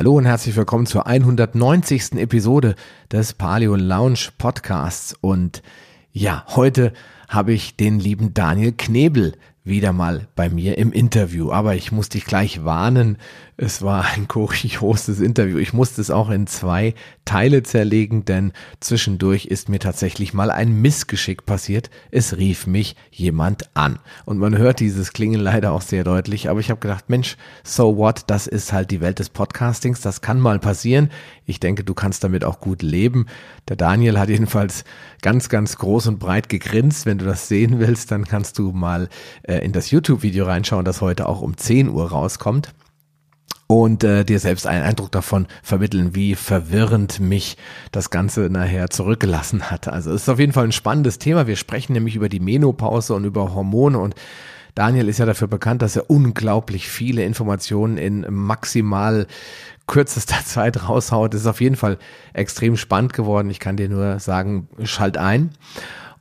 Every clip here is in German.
Hallo und herzlich willkommen zur 190. Episode des Paleo Lounge Podcasts. Und ja, heute habe ich den lieben Daniel Knebel wieder mal bei mir im Interview. Aber ich muss dich gleich warnen, es war ein kurioses Interview. Ich musste es auch in zwei Teile zerlegen, denn zwischendurch ist mir tatsächlich mal ein Missgeschick passiert. Es rief mich jemand an. Und man hört dieses Klingen leider auch sehr deutlich, aber ich habe gedacht, Mensch, so what, das ist halt die Welt des Podcastings, das kann mal passieren. Ich denke, du kannst damit auch gut leben. Der Daniel hat jedenfalls ganz, ganz groß und breit gegrinst. Wenn du das sehen willst, dann kannst du mal äh, in das YouTube-Video reinschauen, das heute auch um 10 Uhr rauskommt und äh, dir selbst einen Eindruck davon vermitteln, wie verwirrend mich das Ganze nachher zurückgelassen hat. Also es ist auf jeden Fall ein spannendes Thema. Wir sprechen nämlich über die Menopause und über Hormone und Daniel ist ja dafür bekannt, dass er unglaublich viele Informationen in maximal kürzester Zeit raushaut. Das ist auf jeden Fall extrem spannend geworden. Ich kann dir nur sagen, schalt ein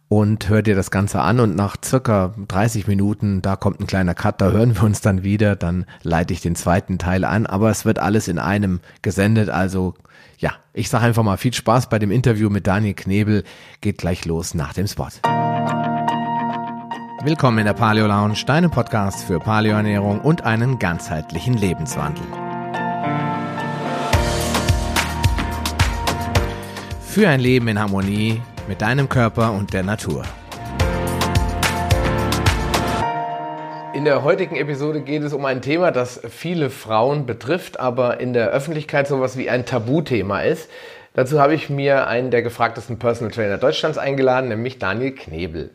und hör dir das Ganze an und nach circa 30 Minuten, da kommt ein kleiner Cut, da hören wir uns dann wieder, dann leite ich den zweiten Teil an, aber es wird alles in einem gesendet, also ja, ich sage einfach mal viel Spaß bei dem Interview mit Daniel Knebel, geht gleich los nach dem Spot. Willkommen in der Paleo Lounge, deinem Podcast für Paleoernährung und einen ganzheitlichen Lebenswandel. Für ein Leben in Harmonie mit deinem Körper und der Natur. In der heutigen Episode geht es um ein Thema, das viele Frauen betrifft, aber in der Öffentlichkeit sowas wie ein Tabuthema ist. Dazu habe ich mir einen der gefragtesten Personal Trainer Deutschlands eingeladen, nämlich Daniel Knebel.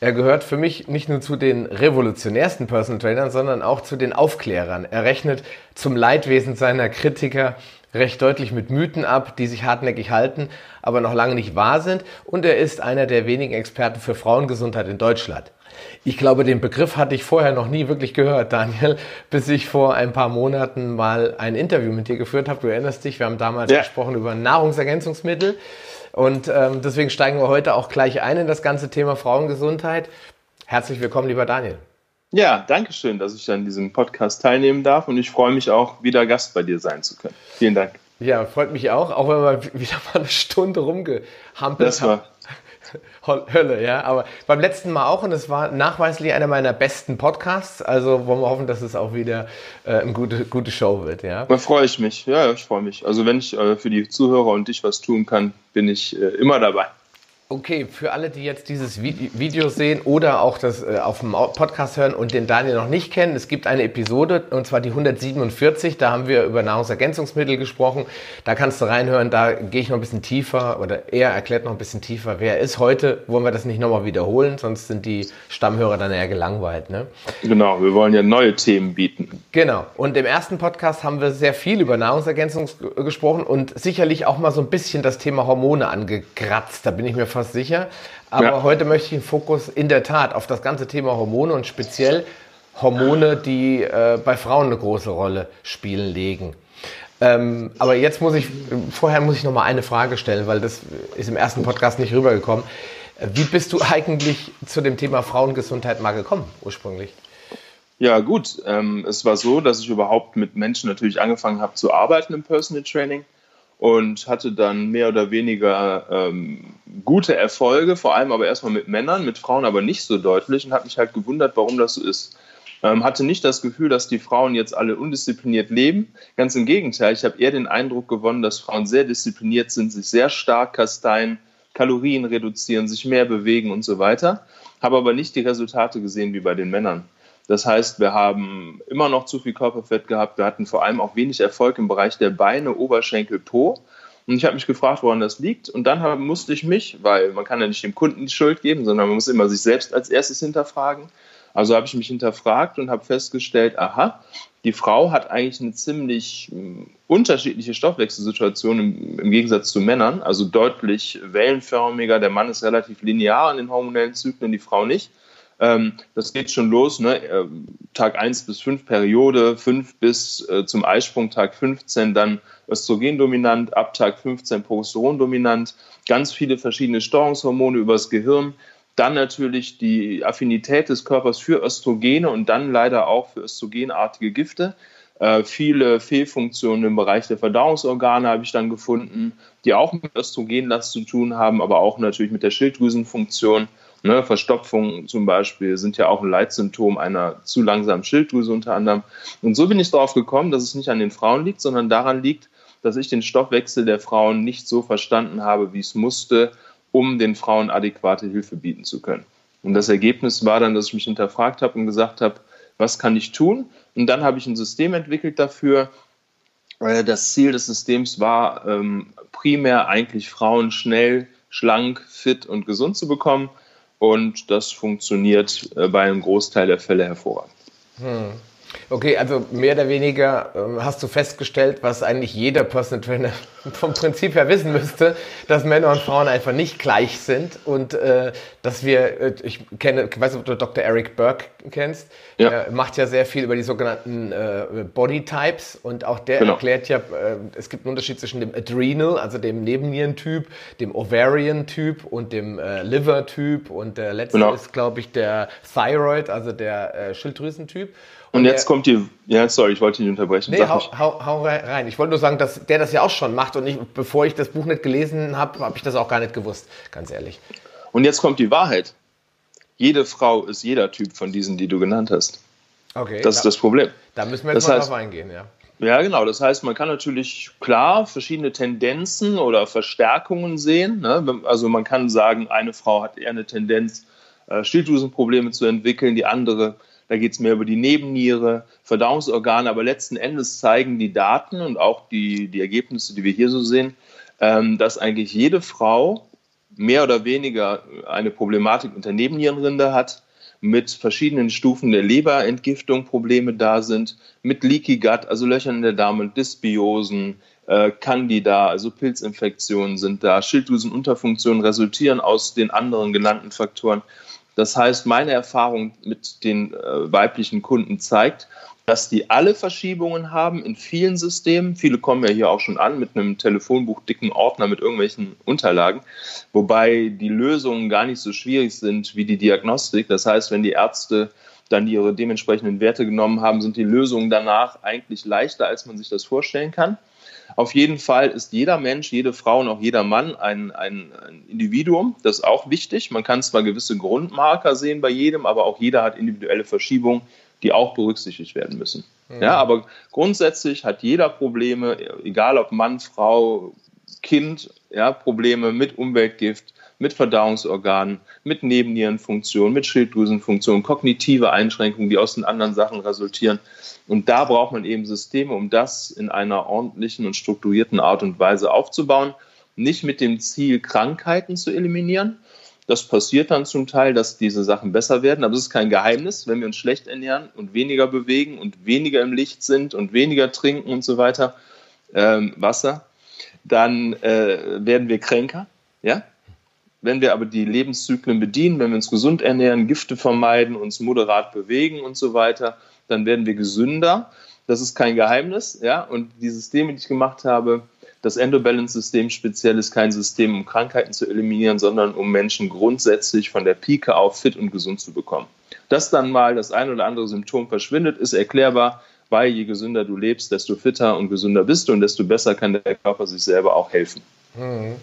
Er gehört für mich nicht nur zu den revolutionärsten Personal Trainern, sondern auch zu den Aufklärern. Er rechnet zum Leidwesen seiner Kritiker recht deutlich mit Mythen ab, die sich hartnäckig halten, aber noch lange nicht wahr sind. Und er ist einer der wenigen Experten für Frauengesundheit in Deutschland. Ich glaube, den Begriff hatte ich vorher noch nie wirklich gehört, Daniel, bis ich vor ein paar Monaten mal ein Interview mit dir geführt habe. Du erinnerst dich, wir haben damals ja. gesprochen über Nahrungsergänzungsmittel. Und ähm, deswegen steigen wir heute auch gleich ein in das ganze Thema Frauengesundheit. Herzlich willkommen, lieber Daniel. Ja, danke schön, dass ich an diesem Podcast teilnehmen darf und ich freue mich auch, wieder Gast bei dir sein zu können. Vielen Dank. Ja, freut mich auch, auch wenn wir wieder mal eine Stunde rumgehampelt haben. Hölle, ja. Aber beim letzten Mal auch und es war nachweislich einer meiner besten Podcasts. Also wollen wir hoffen, dass es auch wieder äh, eine gute, gute Show wird, ja. Da freue ich mich, ja, ich freue mich. Also wenn ich äh, für die Zuhörer und dich was tun kann, bin ich äh, immer dabei. Okay, für alle, die jetzt dieses Video sehen oder auch das äh, auf dem Podcast hören und den Daniel noch nicht kennen, es gibt eine Episode und zwar die 147, da haben wir über Nahrungsergänzungsmittel gesprochen. Da kannst du reinhören, da gehe ich noch ein bisschen tiefer oder er erklärt noch ein bisschen tiefer, wer er ist. Heute wollen wir das nicht nochmal wiederholen, sonst sind die Stammhörer dann eher gelangweilt. Ne? Genau, wir wollen ja neue Themen bieten. Genau, und im ersten Podcast haben wir sehr viel über Nahrungsergänzung gesprochen und sicherlich auch mal so ein bisschen das Thema Hormone angekratzt. Da bin ich mir fast fast sicher. Aber ja. heute möchte ich den Fokus in der Tat auf das ganze Thema Hormone und speziell Hormone, die äh, bei Frauen eine große Rolle spielen, legen. Ähm, aber jetzt muss ich, vorher muss ich noch mal eine Frage stellen, weil das ist im ersten Podcast nicht rübergekommen. Wie bist du eigentlich zu dem Thema Frauengesundheit mal gekommen, ursprünglich? Ja, gut. Ähm, es war so, dass ich überhaupt mit Menschen natürlich angefangen habe zu arbeiten im Personal Training und hatte dann mehr oder weniger ähm, gute Erfolge, vor allem aber erstmal mit Männern, mit Frauen aber nicht so deutlich und habe mich halt gewundert, warum das so ist. Ähm, hatte nicht das Gefühl, dass die Frauen jetzt alle undiszipliniert leben. Ganz im Gegenteil, ich habe eher den Eindruck gewonnen, dass Frauen sehr diszipliniert sind, sich sehr stark kasteien, Kalorien reduzieren, sich mehr bewegen und so weiter. Habe aber nicht die Resultate gesehen wie bei den Männern. Das heißt, wir haben immer noch zu viel Körperfett gehabt. Wir hatten vor allem auch wenig Erfolg im Bereich der Beine, Oberschenkel, Po. Und ich habe mich gefragt, woran das liegt. Und dann musste ich mich, weil man kann ja nicht dem Kunden die Schuld geben, sondern man muss immer sich selbst als erstes hinterfragen. Also habe ich mich hinterfragt und habe festgestellt, aha, die Frau hat eigentlich eine ziemlich hm, unterschiedliche Stoffwechselsituation im, im, Gegensatz zu Männern, also deutlich wellenförmiger. Der Mann ist relativ linear in den hormonellen Zyklen, die Frau nicht. Ähm, das geht schon los, ne? Ähm, Tag 1 bis 5 Periode, 5 bis äh, zum Eisprung Tag 15, dann Östrogen dominant, ab Tag 15 Progesteron dominant, ganz viele verschiedene Steuerungshormone übers Gehirn, dann natürlich die Affinität des Körpers für Östrogene und dann leider auch für östrogenartige Gifte. Äh, viele Fehlfunktionen im Bereich der Verdauungsorgane habe ich dann gefunden, die auch mit Östrogenlast zu tun haben, aber auch natürlich mit der Schilddrüsenfunktion. Ne, Verstopfung zum Beispiel sind ja auch ein Leitsymptom einer zu langsamen Schilddrüse unter anderem. Und so bin ich darauf gekommen, dass es nicht an den Frauen liegt, sondern daran liegt, dass ich den Stoffwechsel der Frauen nicht so verstanden habe, wie es musste, um den Frauen adäquate Hilfe bieten zu können. Und das Ergebnis war dann, dass ich mich hinterfragt habe und gesagt habe, was kann ich tun? Und dann habe ich ein System entwickelt dafür. Das Ziel des Systems war ähm, primär eigentlich Frauen schnell, schlank, fit und gesund zu bekommen. Und das funktioniert äh, bei einem Großteil der Fälle hervorragend. Hm. Okay, also mehr oder weniger äh, hast du festgestellt, was eigentlich jeder Personal Trainer vom Prinzip her wissen müsste, dass Männer und Frauen einfach nicht gleich sind und äh, dass wir, äh, ich kenne, ich weiß nicht, ob du Dr. Eric Burke kennst, ja. er macht ja sehr viel über die sogenannten äh, Body Types und auch der genau. erklärt ja, äh, es gibt einen Unterschied zwischen dem Adrenal, also dem Nebennierentyp, dem Ovarian-Typ und dem äh, Liver-Typ und der letzte genau. ist, glaube ich, der Thyroid, also der äh, Schilddrüsentyp. Und, und jetzt der, kommt die, ja, sorry, ich wollte dich unterbrechen. Nee, hau, hau, hau, rein. Ich wollte nur sagen, dass der das ja auch schon macht und ich, bevor ich das Buch nicht gelesen habe, habe ich das auch gar nicht gewusst, ganz ehrlich. Und jetzt kommt die Wahrheit. Jede Frau ist jeder Typ von diesen, die du genannt hast. Okay. Das da, ist das Problem. Da müssen wir jetzt das mal heißt, drauf eingehen, ja. Ja, genau. Das heißt, man kann natürlich klar verschiedene Tendenzen oder Verstärkungen sehen. Ne? Also man kann sagen, eine Frau hat eher eine Tendenz, äh, Schilddrüsenprobleme zu entwickeln, die andere da geht es mehr über die Nebenniere, Verdauungsorgane, aber letzten Endes zeigen die Daten und auch die, die Ergebnisse, die wir hier so sehen, ähm, dass eigentlich jede Frau mehr oder weniger eine Problematik mit der Nebennierenrinde hat, mit verschiedenen Stufen der Leberentgiftung Probleme da sind, mit Leaky Gut, also Löchern in der Darm Dysbiosen, äh, Candida, also Pilzinfektionen sind da, Schilddrüsenunterfunktionen resultieren aus den anderen genannten Faktoren. Das heißt, meine Erfahrung mit den äh, weiblichen Kunden zeigt, dass die alle Verschiebungen haben in vielen Systemen. Viele kommen ja hier auch schon an mit einem Telefonbuch dicken Ordner mit irgendwelchen Unterlagen, wobei die Lösungen gar nicht so schwierig sind wie die Diagnostik. Das heißt, wenn die Ärzte dann ihre dementsprechenden Werte genommen haben, sind die Lösungen danach eigentlich leichter, als man sich das vorstellen kann. Auf jeden Fall ist jeder Mensch, jede Frau und auch jeder Mann ein, ein, ein, Individuum. Das ist auch wichtig. Man kann zwar gewisse Grundmarker sehen bei jedem, aber auch jeder hat individuelle Verschiebungen, die auch berücksichtigt werden müssen. Mhm. Ja, aber grundsätzlich hat jeder Probleme, egal ob Mann, Frau, Kind, ja, Probleme mit Umweltgift, mit Verdauungsorganen, mit Nebennierenfunktion, mit Schilddrüsenfunktion, kognitive Einschränkungen, die aus den anderen Sachen resultieren. Und da braucht man eben Systeme, um das in einer ordentlichen und strukturierten Art und Weise aufzubauen. Nicht mit dem Ziel, Krankheiten zu eliminieren. Das passiert dann zum Teil, dass diese Sachen besser werden, aber es ist kein Geheimnis. Wenn wir uns schlecht ernähren und weniger bewegen und weniger im Licht sind und weniger trinken und so weiter, ähm, Wasser, dann äh, werden wir kränker. Ja? Wenn wir aber die Lebenszyklen bedienen, wenn wir uns gesund ernähren, Gifte vermeiden, uns moderat bewegen und so weiter, dann werden wir gesünder. Das ist kein Geheimnis. Ja? Und die Systeme, die ich gemacht habe, das Endobalance-System speziell ist kein System, um Krankheiten zu eliminieren, sondern um Menschen grundsätzlich von der Pike auf fit und gesund zu bekommen. Dass dann mal das ein oder andere Symptom verschwindet, ist erklärbar, weil je gesünder du lebst, desto fitter und gesünder bist du und desto besser kann der Körper sich selber auch helfen. Mhm.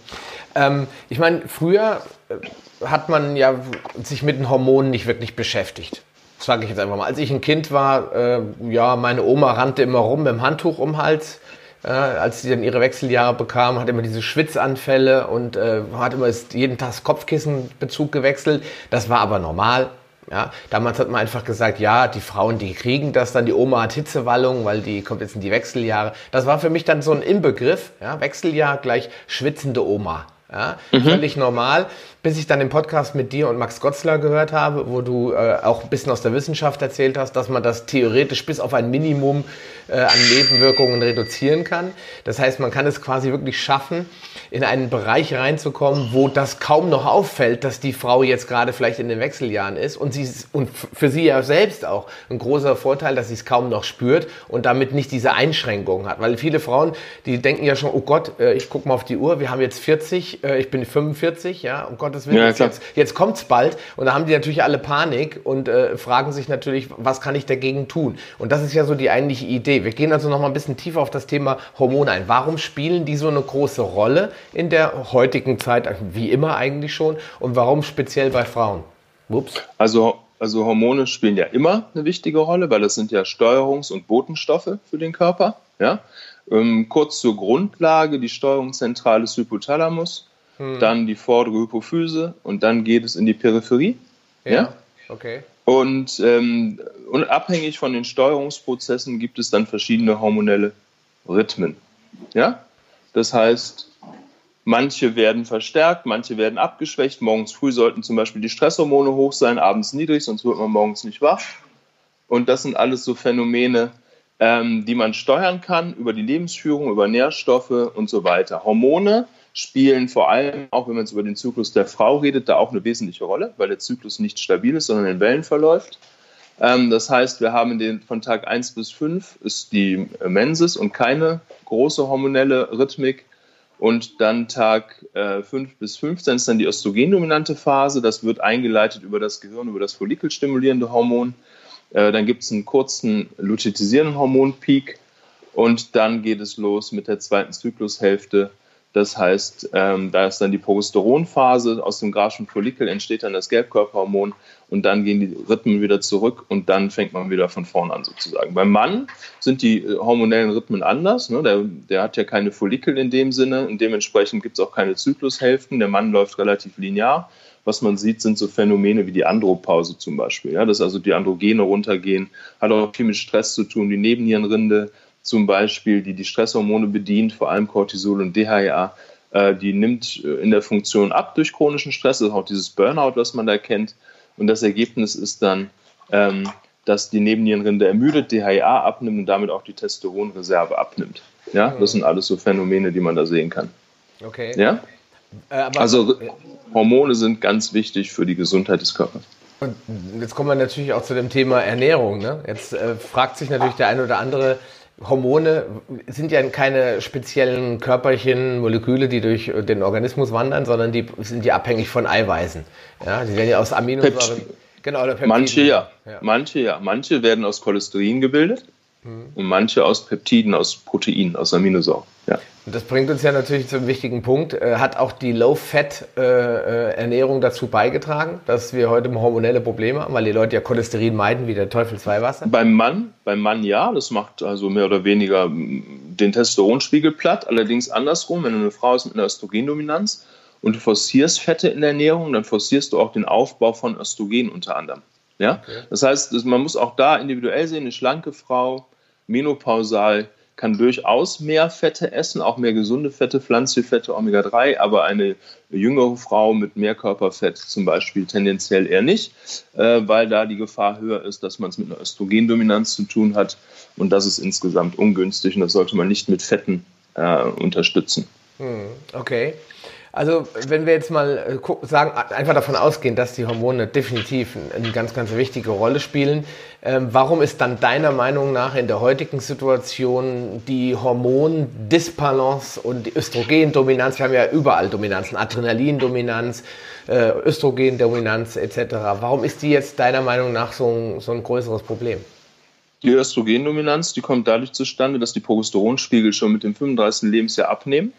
Ähm, ich meine, früher äh, hat man ja sich mit den Hormonen nicht wirklich beschäftigt. Das sage ich jetzt einfach mal. Als ich ein Kind war, äh, ja, meine Oma rannte immer rum mit dem Handtuch um den Hals. Äh, als sie dann ihre Wechseljahre bekam, hat immer diese Schwitzanfälle und äh, hat immer jeden Tag Kopfkissenbezug gewechselt. Das war aber normal. Ja, damals hat man einfach gesagt, ja, die Frauen, die kriegen das dann, die Oma hat Hitzewallung, weil die kommt jetzt in die Wechseljahre. Das war für mich dann so ein Inbegriff, ja, Wechseljahr gleich schwitzende Oma. Ja, mhm. Völlig normal, bis ich dann den Podcast mit dir und Max Gotzler gehört habe, wo du äh, auch ein bisschen aus der Wissenschaft erzählt hast, dass man das theoretisch bis auf ein Minimum äh, an Nebenwirkungen reduzieren kann. Das heißt, man kann es quasi wirklich schaffen, in einen Bereich reinzukommen, wo das kaum noch auffällt, dass die Frau jetzt gerade vielleicht in den Wechseljahren ist und sie und für sie ja selbst auch ein großer Vorteil, dass sie es kaum noch spürt und damit nicht diese Einschränkungen hat, weil viele Frauen, die denken ja schon, oh Gott, äh, ich gucke mal auf die Uhr, wir haben jetzt 40 ich, äh, ich bin 45, ja, um Gottes Willen, ja, jetzt, jetzt kommt es bald und da haben die natürlich alle Panik und äh, fragen sich natürlich, was kann ich dagegen tun? Und das ist ja so die eigentliche Idee. Wir gehen also noch mal ein bisschen tiefer auf das Thema Hormone ein. Warum spielen die so eine große Rolle in der heutigen Zeit, wie immer eigentlich schon, und warum speziell bei Frauen? Ups. Also also Hormone spielen ja immer eine wichtige Rolle, weil das sind ja Steuerungs- und Botenstoffe für den Körper. Ja? Ähm, kurz zur Grundlage, die Steuerungszentrale ist Hypothalamus, hm. dann die vordere Hypophyse und dann geht es in die Peripherie. Ja, ja? okay. Und, ähm, und abhängig von den Steuerungsprozessen gibt es dann verschiedene hormonelle Rhythmen. Ja? Das heißt, Manche werden verstärkt, manche werden abgeschwächt. Morgens früh sollten zum Beispiel die Stresshormone hoch sein, abends niedrig, sonst wird man morgens nicht wach. Und das sind alles so Phänomene, ähm, die man steuern kann über die Lebensführung, über Nährstoffe und so weiter. Hormone spielen vor allem, auch wenn man jetzt über den Zyklus der Frau redet, da auch eine wesentliche Rolle, weil der Zyklus nicht stabil ist, sondern in Wellen verläuft. Ähm, das heißt, wir haben den, von Tag 1 bis 5 ist die Mensis und keine große hormonelle Rhythmik. Und dann Tag äh, 5 bis 15 ist dann die östrogendominante Phase. Das wird eingeleitet über das Gehirn, über das follikelstimulierende Hormon. Äh, dann gibt es einen kurzen lutetisierenden Hormonpeak. Und dann geht es los mit der zweiten Zyklushälfte das heißt, ähm, da ist dann die Progesteronphase, aus dem Graschen Follikel entsteht dann das Gelbkörperhormon und dann gehen die Rhythmen wieder zurück und dann fängt man wieder von vorn an sozusagen. Beim Mann sind die äh, hormonellen Rhythmen anders. Ne? Der, der, hat ja keine Follikel in dem Sinne und dementsprechend gibt es auch keine Zyklushälften. Der Mann läuft relativ linear. Was man sieht, sind so Phänomene wie die Andropause zum Beispiel. Ja? Dass also die Androgene runtergehen, hat auch viel mit Stress zu tun, die Nebennierenrinde zum Beispiel, die die Stresshormone bedient, vor allem Cortisol und DHEA, äh, die nimmt äh, in der Funktion ab durch chronischen Stress. Das ist auch dieses Burnout, was man da kennt. Und das Ergebnis ist dann, ähm, dass die Nebennierenrinde ermüdet, DHEA abnimmt und damit auch die Testosteronreserve abnimmt. Ja, das sind alles so Phänomene, die man da sehen kann. Okay. Ja? Äh, also Hormone sind ganz wichtig für die Gesundheit des Körpers. Und jetzt kommen wir natürlich auch zu dem Thema Ernährung. Ne? Jetzt äh, fragt sich natürlich der eine oder andere, Hormone sind ja keine speziellen Körperchen, Moleküle, die durch den Organismus wandern, sondern die sind ja abhängig von Eiweißen. Ja, die werden ja aus Aminosäuren. Genau, oder Manche ja. ja. Manche ja. Manche werden aus Cholesterin gebildet mhm. und manche aus Peptiden, aus Proteinen, aus Aminosäuren. Das bringt uns ja natürlich zum wichtigen Punkt. Äh, hat auch die Low-Fat-Ernährung dazu beigetragen, dass wir heute hormonelle Probleme haben, weil die Leute ja Cholesterin meiden wie der Teufel zwei Wasser? Beim Mann, beim Mann ja, das macht also mehr oder weniger den Testosteronspiegel platt. Allerdings andersrum, wenn du eine Frau hast mit einer Östrogendominanz und du forcierst Fette in der Ernährung, dann forcierst du auch den Aufbau von Östrogen unter anderem. Ja? Okay. Das heißt, man muss auch da individuell sehen, eine schlanke Frau, menopausal, kann durchaus mehr Fette essen, auch mehr gesunde Fette, pflanzliche Fette, Omega-3, aber eine jüngere Frau mit mehr Körperfett zum Beispiel tendenziell eher nicht, äh, weil da die Gefahr höher ist, dass man es mit einer Östrogendominanz zu tun hat und das ist insgesamt ungünstig und das sollte man nicht mit Fetten äh, unterstützen. Hm, okay. Also wenn wir jetzt mal äh, sagen, einfach davon ausgehen, dass die Hormone definitiv eine ganz, ganz wichtige Rolle spielen, ähm, warum ist dann deiner Meinung nach in der heutigen Situation die Hormondisbalance und die Östrogendominanz, wir haben ja überall Dominanzen, Adrenalindominanz, äh, Östrogendominanz etc. Warum ist die jetzt deiner Meinung nach so ein, so ein größeres Problem? Die Östrogendominanz, die kommt dadurch zustande, dass die Progesteronspiegel schon mit dem 35. Lebensjahr abnehmen.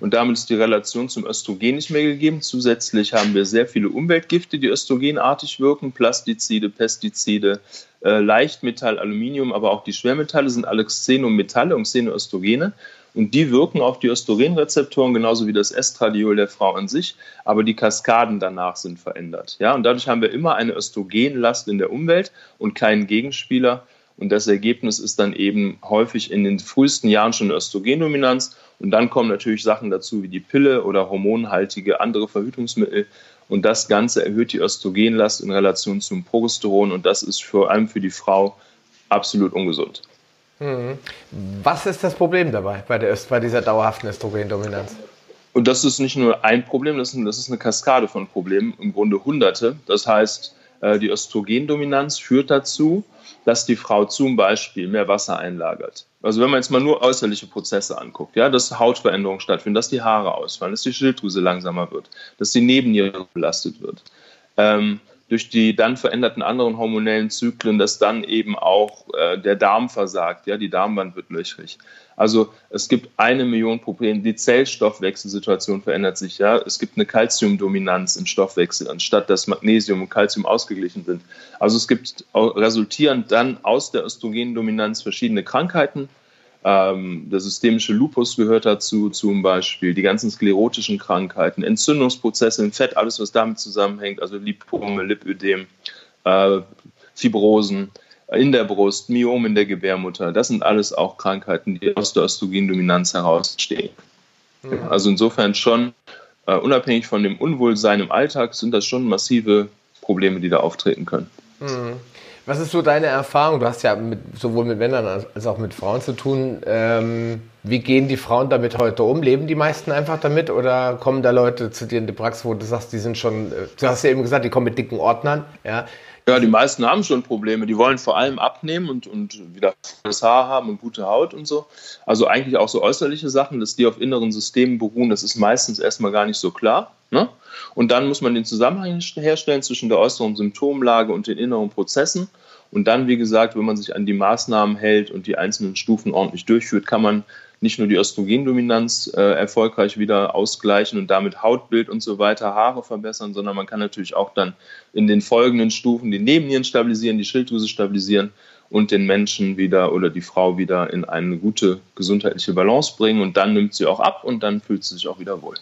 Und damit ist die Relation zum Östrogen nicht mehr gegeben. Zusätzlich haben wir sehr viele Umweltgifte, die östrogenartig wirken. Plastizide, Pestizide, äh, Leichtmetall, Aluminium, aber auch die Schwermetalle sind alle Xenometalle und Xenoöstrogene. Und die wirken auf die Östrogenrezeptoren genauso wie das Estradiol der Frau an sich, aber die Kaskaden danach sind verändert. Ja, und dadurch haben wir immer eine Östrogenlast in der Umwelt und keinen Gegenspieler. Und das Ergebnis ist dann eben häufig in den frühesten Jahren schon Östrogendominanz. Und dann kommen natürlich Sachen dazu wie die Pille oder hormonhaltige andere Verhütungsmittel. Und das Ganze erhöht die Östrogenlast in Relation zum Progesteron. Und das ist vor allem für die Frau absolut ungesund. Mhm. Was ist das Problem dabei bei, der, bei dieser dauerhaften Östrogendominanz? Und das ist nicht nur ein Problem, das ist, eine Kaskade von Problemen, im Grunde Hunderte. Das heißt, die Östrogendominanz führt dazu, dass die Frau zum Beispiel mehr Wasser einlagert. Also wenn man jetzt mal nur äußerliche Prozesse anguckt, ja, dass Hautveränderungen stattfinden, dass die Haare ausfallen, dass die Schilddrüse langsamer wird, dass die Nebenniere belastet wird. Ähm, durch die dann veränderten anderen hormonellen Zyklen, dass dann eben auch äh, der Darm versagt, ja, die Darmwand wird löchrig. Also es gibt eine Million Probleme. Die Zellstoffwechselsituation verändert sich, ja. Es gibt eine Calciumdominanz im Stoffwechsel, anstatt dass Magnesium und Calcium ausgeglichen sind. Also es gibt resultierend dann aus der Östrogendominanz verschiedene Krankheiten, ähm, der systemische Lupus gehört dazu, zum Beispiel die ganzen sklerotischen Krankheiten, Entzündungsprozesse im Fett, alles, was damit zusammenhängt, also Lipome, Lipödem, äh, Fibrosen in der Brust, Myom in der Gebärmutter. Das sind alles auch Krankheiten, die aus der Östrogendominanz herausstehen. Mhm. Also insofern schon, äh, unabhängig von dem Unwohlsein im Alltag, sind das schon massive Probleme, die da auftreten können. Mhm. Was ist so deine Erfahrung? Du hast ja mit, sowohl mit Männern als auch mit Frauen zu tun. Ähm, wie gehen die Frauen damit heute um? Leben die meisten einfach damit oder kommen da Leute zu dir in die Praxis, wo du sagst, die sind schon, äh, du hast ja eben gesagt, die kommen mit dicken Ordnern, ja? Ja, die meisten haben schon Probleme. Die wollen vor allem abnehmen und, und wieder das Haar haben und gute Haut und so. Also eigentlich auch so äußerliche Sachen, dass die auf inneren Systemen beruhen, das ist meistens erstmal gar nicht so klar. Ne? Und dann muss man den Zusammenhang herstellen zwischen der äußeren Symptomlage und den inneren Prozessen. Und dann, wie gesagt, wenn man sich an die Maßnahmen hält und die einzelnen Stufen ordentlich durchführt, kann man nicht nur die Östrogendominanz äh, erfolgreich wieder ausgleichen und damit Hautbild und so weiter, Haare verbessern, sondern man kann natürlich auch dann in den folgenden Stufen die Nebennieren stabilisieren, die Schilddrüse stabilisieren und den Menschen wieder oder die Frau wieder in eine gute gesundheitliche Balance bringen und dann nimmt sie auch ab und dann fühlt sie sich auch wieder wohl.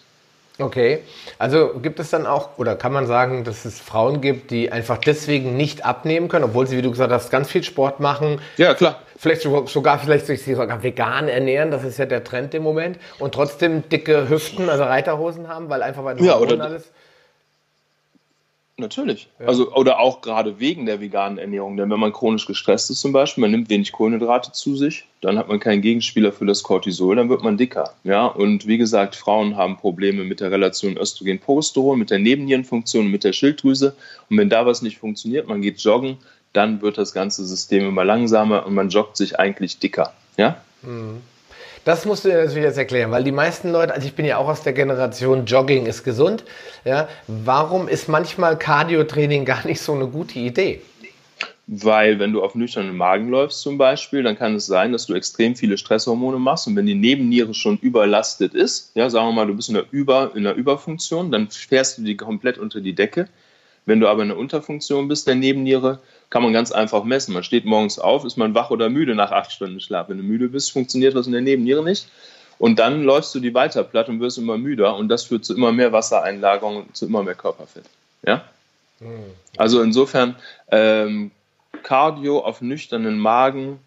Okay, also gibt es dann auch, oder kann man sagen, dass es Frauen gibt, die einfach deswegen nicht abnehmen können, obwohl sie, wie du gesagt hast, ganz viel Sport machen? Ja, klar. Vielleicht sogar, vielleicht sich sogar vegan ernähren, das ist ja der Trend im Moment, und trotzdem dicke Hüften, also Reiterhosen haben, weil einfach den ja, oder alles. Natürlich. Ja. Also, oder auch gerade wegen der veganen Ernährung. Denn wenn man chronisch gestresst ist zum Beispiel, man nimmt wenig Kohlenhydrate zu sich, dann hat man keinen Gegenspieler für das Cortisol, dann wird man dicker. Ja, und wie gesagt, Frauen haben Probleme mit der Relation Östrogen-Progesteron, mit der Nebennierenfunktion, mit der Schilddrüse. Und wenn da was nicht funktioniert, man geht joggen, dann wird das ganze System immer langsamer und man joggt sich eigentlich dicker. Ja? Mhm. Das musst du dir natürlich jetzt erklären, weil die meisten Leute, also ich bin ja auch aus der Generation Jogging ist gesund, ja, warum ist manchmal Cardio-Training gar nicht so eine gute Idee? Weil wenn du auf nüchternen Magen läufst zum Beispiel, dann kann es sein, dass du extrem viele Stresshormone machst und wenn die Nebenniere schon überlastet ist, ja, sagen wir mal, du bist in der, Über, in der Überfunktion, dann fährst du die komplett unter die Decke. Wenn du aber in der Unterfunktion bist der Nebenniere, kann man ganz einfach messen. Man steht morgens auf, ist man wach oder müde nach acht Stunden Schlaf. Wenn du müde bist, funktioniert was in der Nebenniere nicht. Und dann läufst du die weiter platt und wirst immer müder und das führt zu immer mehr Wassereinlagerung und zu immer mehr Körperfett. Ja? Hm. Also insofern, ähm, Cardio auf nüchternen Magen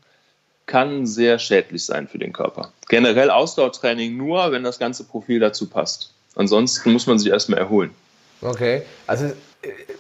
kann sehr schädlich sein für den Körper. Generell Ausdauertraining nur, wenn das ganze Profil dazu passt. Ansonsten muss man sich erstmal erholen. Okay, also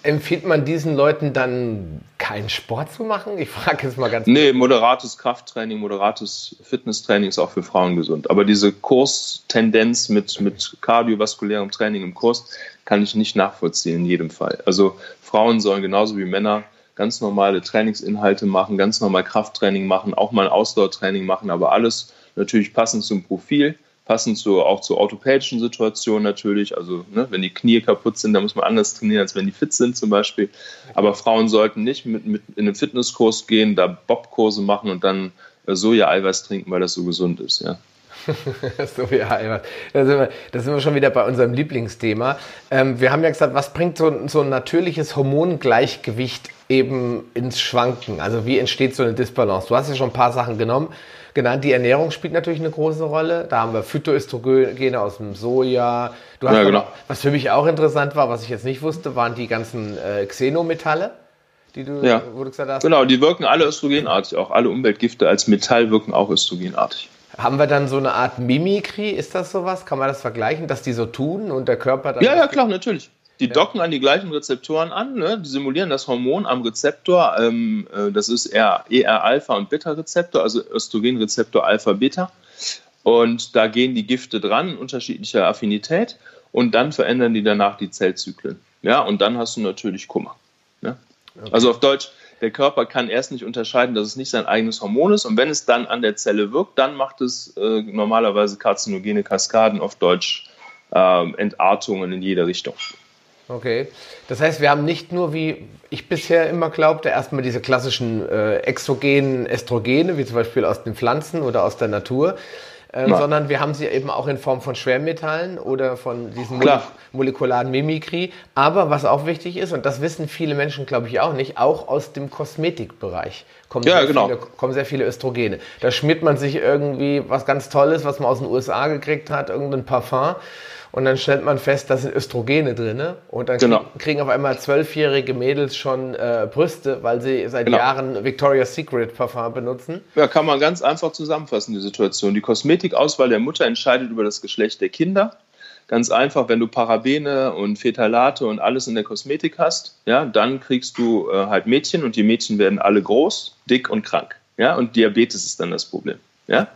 empfiehlt man diesen Leuten dann keinen Sport zu machen? Ich frage jetzt mal ganz Nee, moderates Krafttraining, moderates Fitnesstraining ist auch für Frauen gesund. Aber diese Kurstendenz mit, mit kardiovaskulärem Training im Kurs kann ich nicht nachvollziehen in jedem Fall. Also Frauen sollen genauso wie Männer ganz normale Trainingsinhalte machen, ganz normal Krafttraining machen, auch mal ein Ausdauertraining machen, aber alles natürlich passend zum Profil passend zu, auch zur orthopädischen Situation natürlich. Also ne, wenn die Knie kaputt sind, dann muss man anders trainieren, als wenn die fit sind zum Beispiel. Aber Frauen sollten nicht mit, mit in einen Fitnesskurs gehen, da Bobkurse machen und dann Soja-Eiweiß trinken, weil das so gesund ist. Ja. Soja-Eiweiß. Da sind, wir, da sind wir schon wieder bei unserem Lieblingsthema. Ähm, wir haben ja gesagt, was bringt so, so ein natürliches Hormongleichgewicht eben ins Schwanken? Also wie entsteht so eine Disbalance? Du hast ja schon ein paar Sachen genommen genannt. Die Ernährung spielt natürlich eine große Rolle. Da haben wir Phytoöstrogene aus dem Soja. Du hast ja, genau. aber, was für mich auch interessant war, was ich jetzt nicht wusste, waren die ganzen äh, Xenometalle. Die du, ja. wo du gesagt hast. Genau, die wirken alle östrogenartig. Auch alle Umweltgifte als Metall wirken auch östrogenartig. Haben wir dann so eine Art Mimikry? Ist das sowas? Kann man das vergleichen, dass die so tun und der Körper dann. Ja, ja, klar, natürlich. Die docken an die gleichen Rezeptoren an, ne? die simulieren das Hormon am Rezeptor. Ähm, äh, das ist ER-Alpha und Beta-Rezeptor, also Östrogenrezeptor Alpha-Beta. Und da gehen die Gifte dran, unterschiedlicher Affinität, und dann verändern die danach die Zellzyklen. Ja, und dann hast du natürlich Kummer. Ne? Okay. Also auf Deutsch, der Körper kann erst nicht unterscheiden, dass es nicht sein eigenes Hormon ist. Und wenn es dann an der Zelle wirkt, dann macht es äh, normalerweise karzinogene Kaskaden, auf Deutsch äh, Entartungen in jede Richtung. Okay. Das heißt, wir haben nicht nur, wie ich bisher immer glaubte, erstmal diese klassischen äh, exogenen Estrogene, wie zum Beispiel aus den Pflanzen oder aus der Natur, äh, sondern wir haben sie eben auch in Form von Schwermetallen oder von diesem Klar. molekularen Mimikry. Aber was auch wichtig ist, und das wissen viele Menschen, glaube ich, auch nicht, auch aus dem Kosmetikbereich kommen, ja, sehr genau. viele, kommen sehr viele Östrogene. Da schmiert man sich irgendwie was ganz Tolles, was man aus den USA gekriegt hat, irgendein Parfum und dann stellt man fest, da sind Östrogene drin und dann genau. kriegen auf einmal zwölfjährige Mädels schon äh, Brüste, weil sie seit genau. Jahren Victoria's Secret Parfum benutzen. Ja, kann man ganz einfach zusammenfassen, die Situation. Die Kosmetikauswahl der Mutter entscheidet über das Geschlecht der Kinder. Ganz einfach, wenn du Parabene und Phthalate und alles in der Kosmetik hast, ja, dann kriegst du äh, halt Mädchen und die Mädchen werden alle groß, dick und krank. Ja, und Diabetes ist dann das Problem. Ja?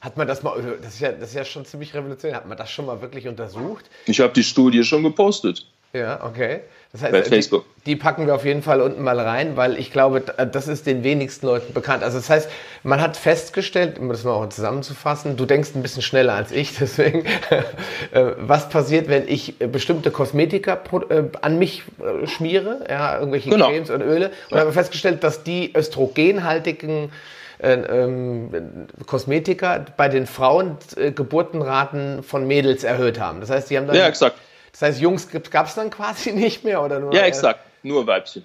Hat man das mal, also das ist, ja, das ist ja schon ziemlich revolutionär, hat man das schon mal wirklich untersucht? Ich habe die Studie schon gepostet. Ja, okay. Das heißt, Bei Facebook. Die, die, packen wir auf jeden Fall unten mal rein, weil ich glaube, das ist den wenigsten Leuten bekannt. Also das heißt, man hat festgestellt, um das mal auch zusammenzufassen, du denkst ein bisschen schneller als ich, deswegen, äh, was passiert, wenn ich bestimmte Kosmetika äh, an mich äh, schmiere, ja, irgendwelche genau. Cremes und Öle, und ja. habe festgestellt, dass die östrogenhaltigen äh, ähm, Kosmetika bei den Frauen äh, Geburtenraten von Mädels erhöht haben. Das heißt, die haben dann. Ja, exakt. Das heißt, Jungs gab es dann quasi nicht mehr oder nur? Ja, exakt. Nur Weibchen.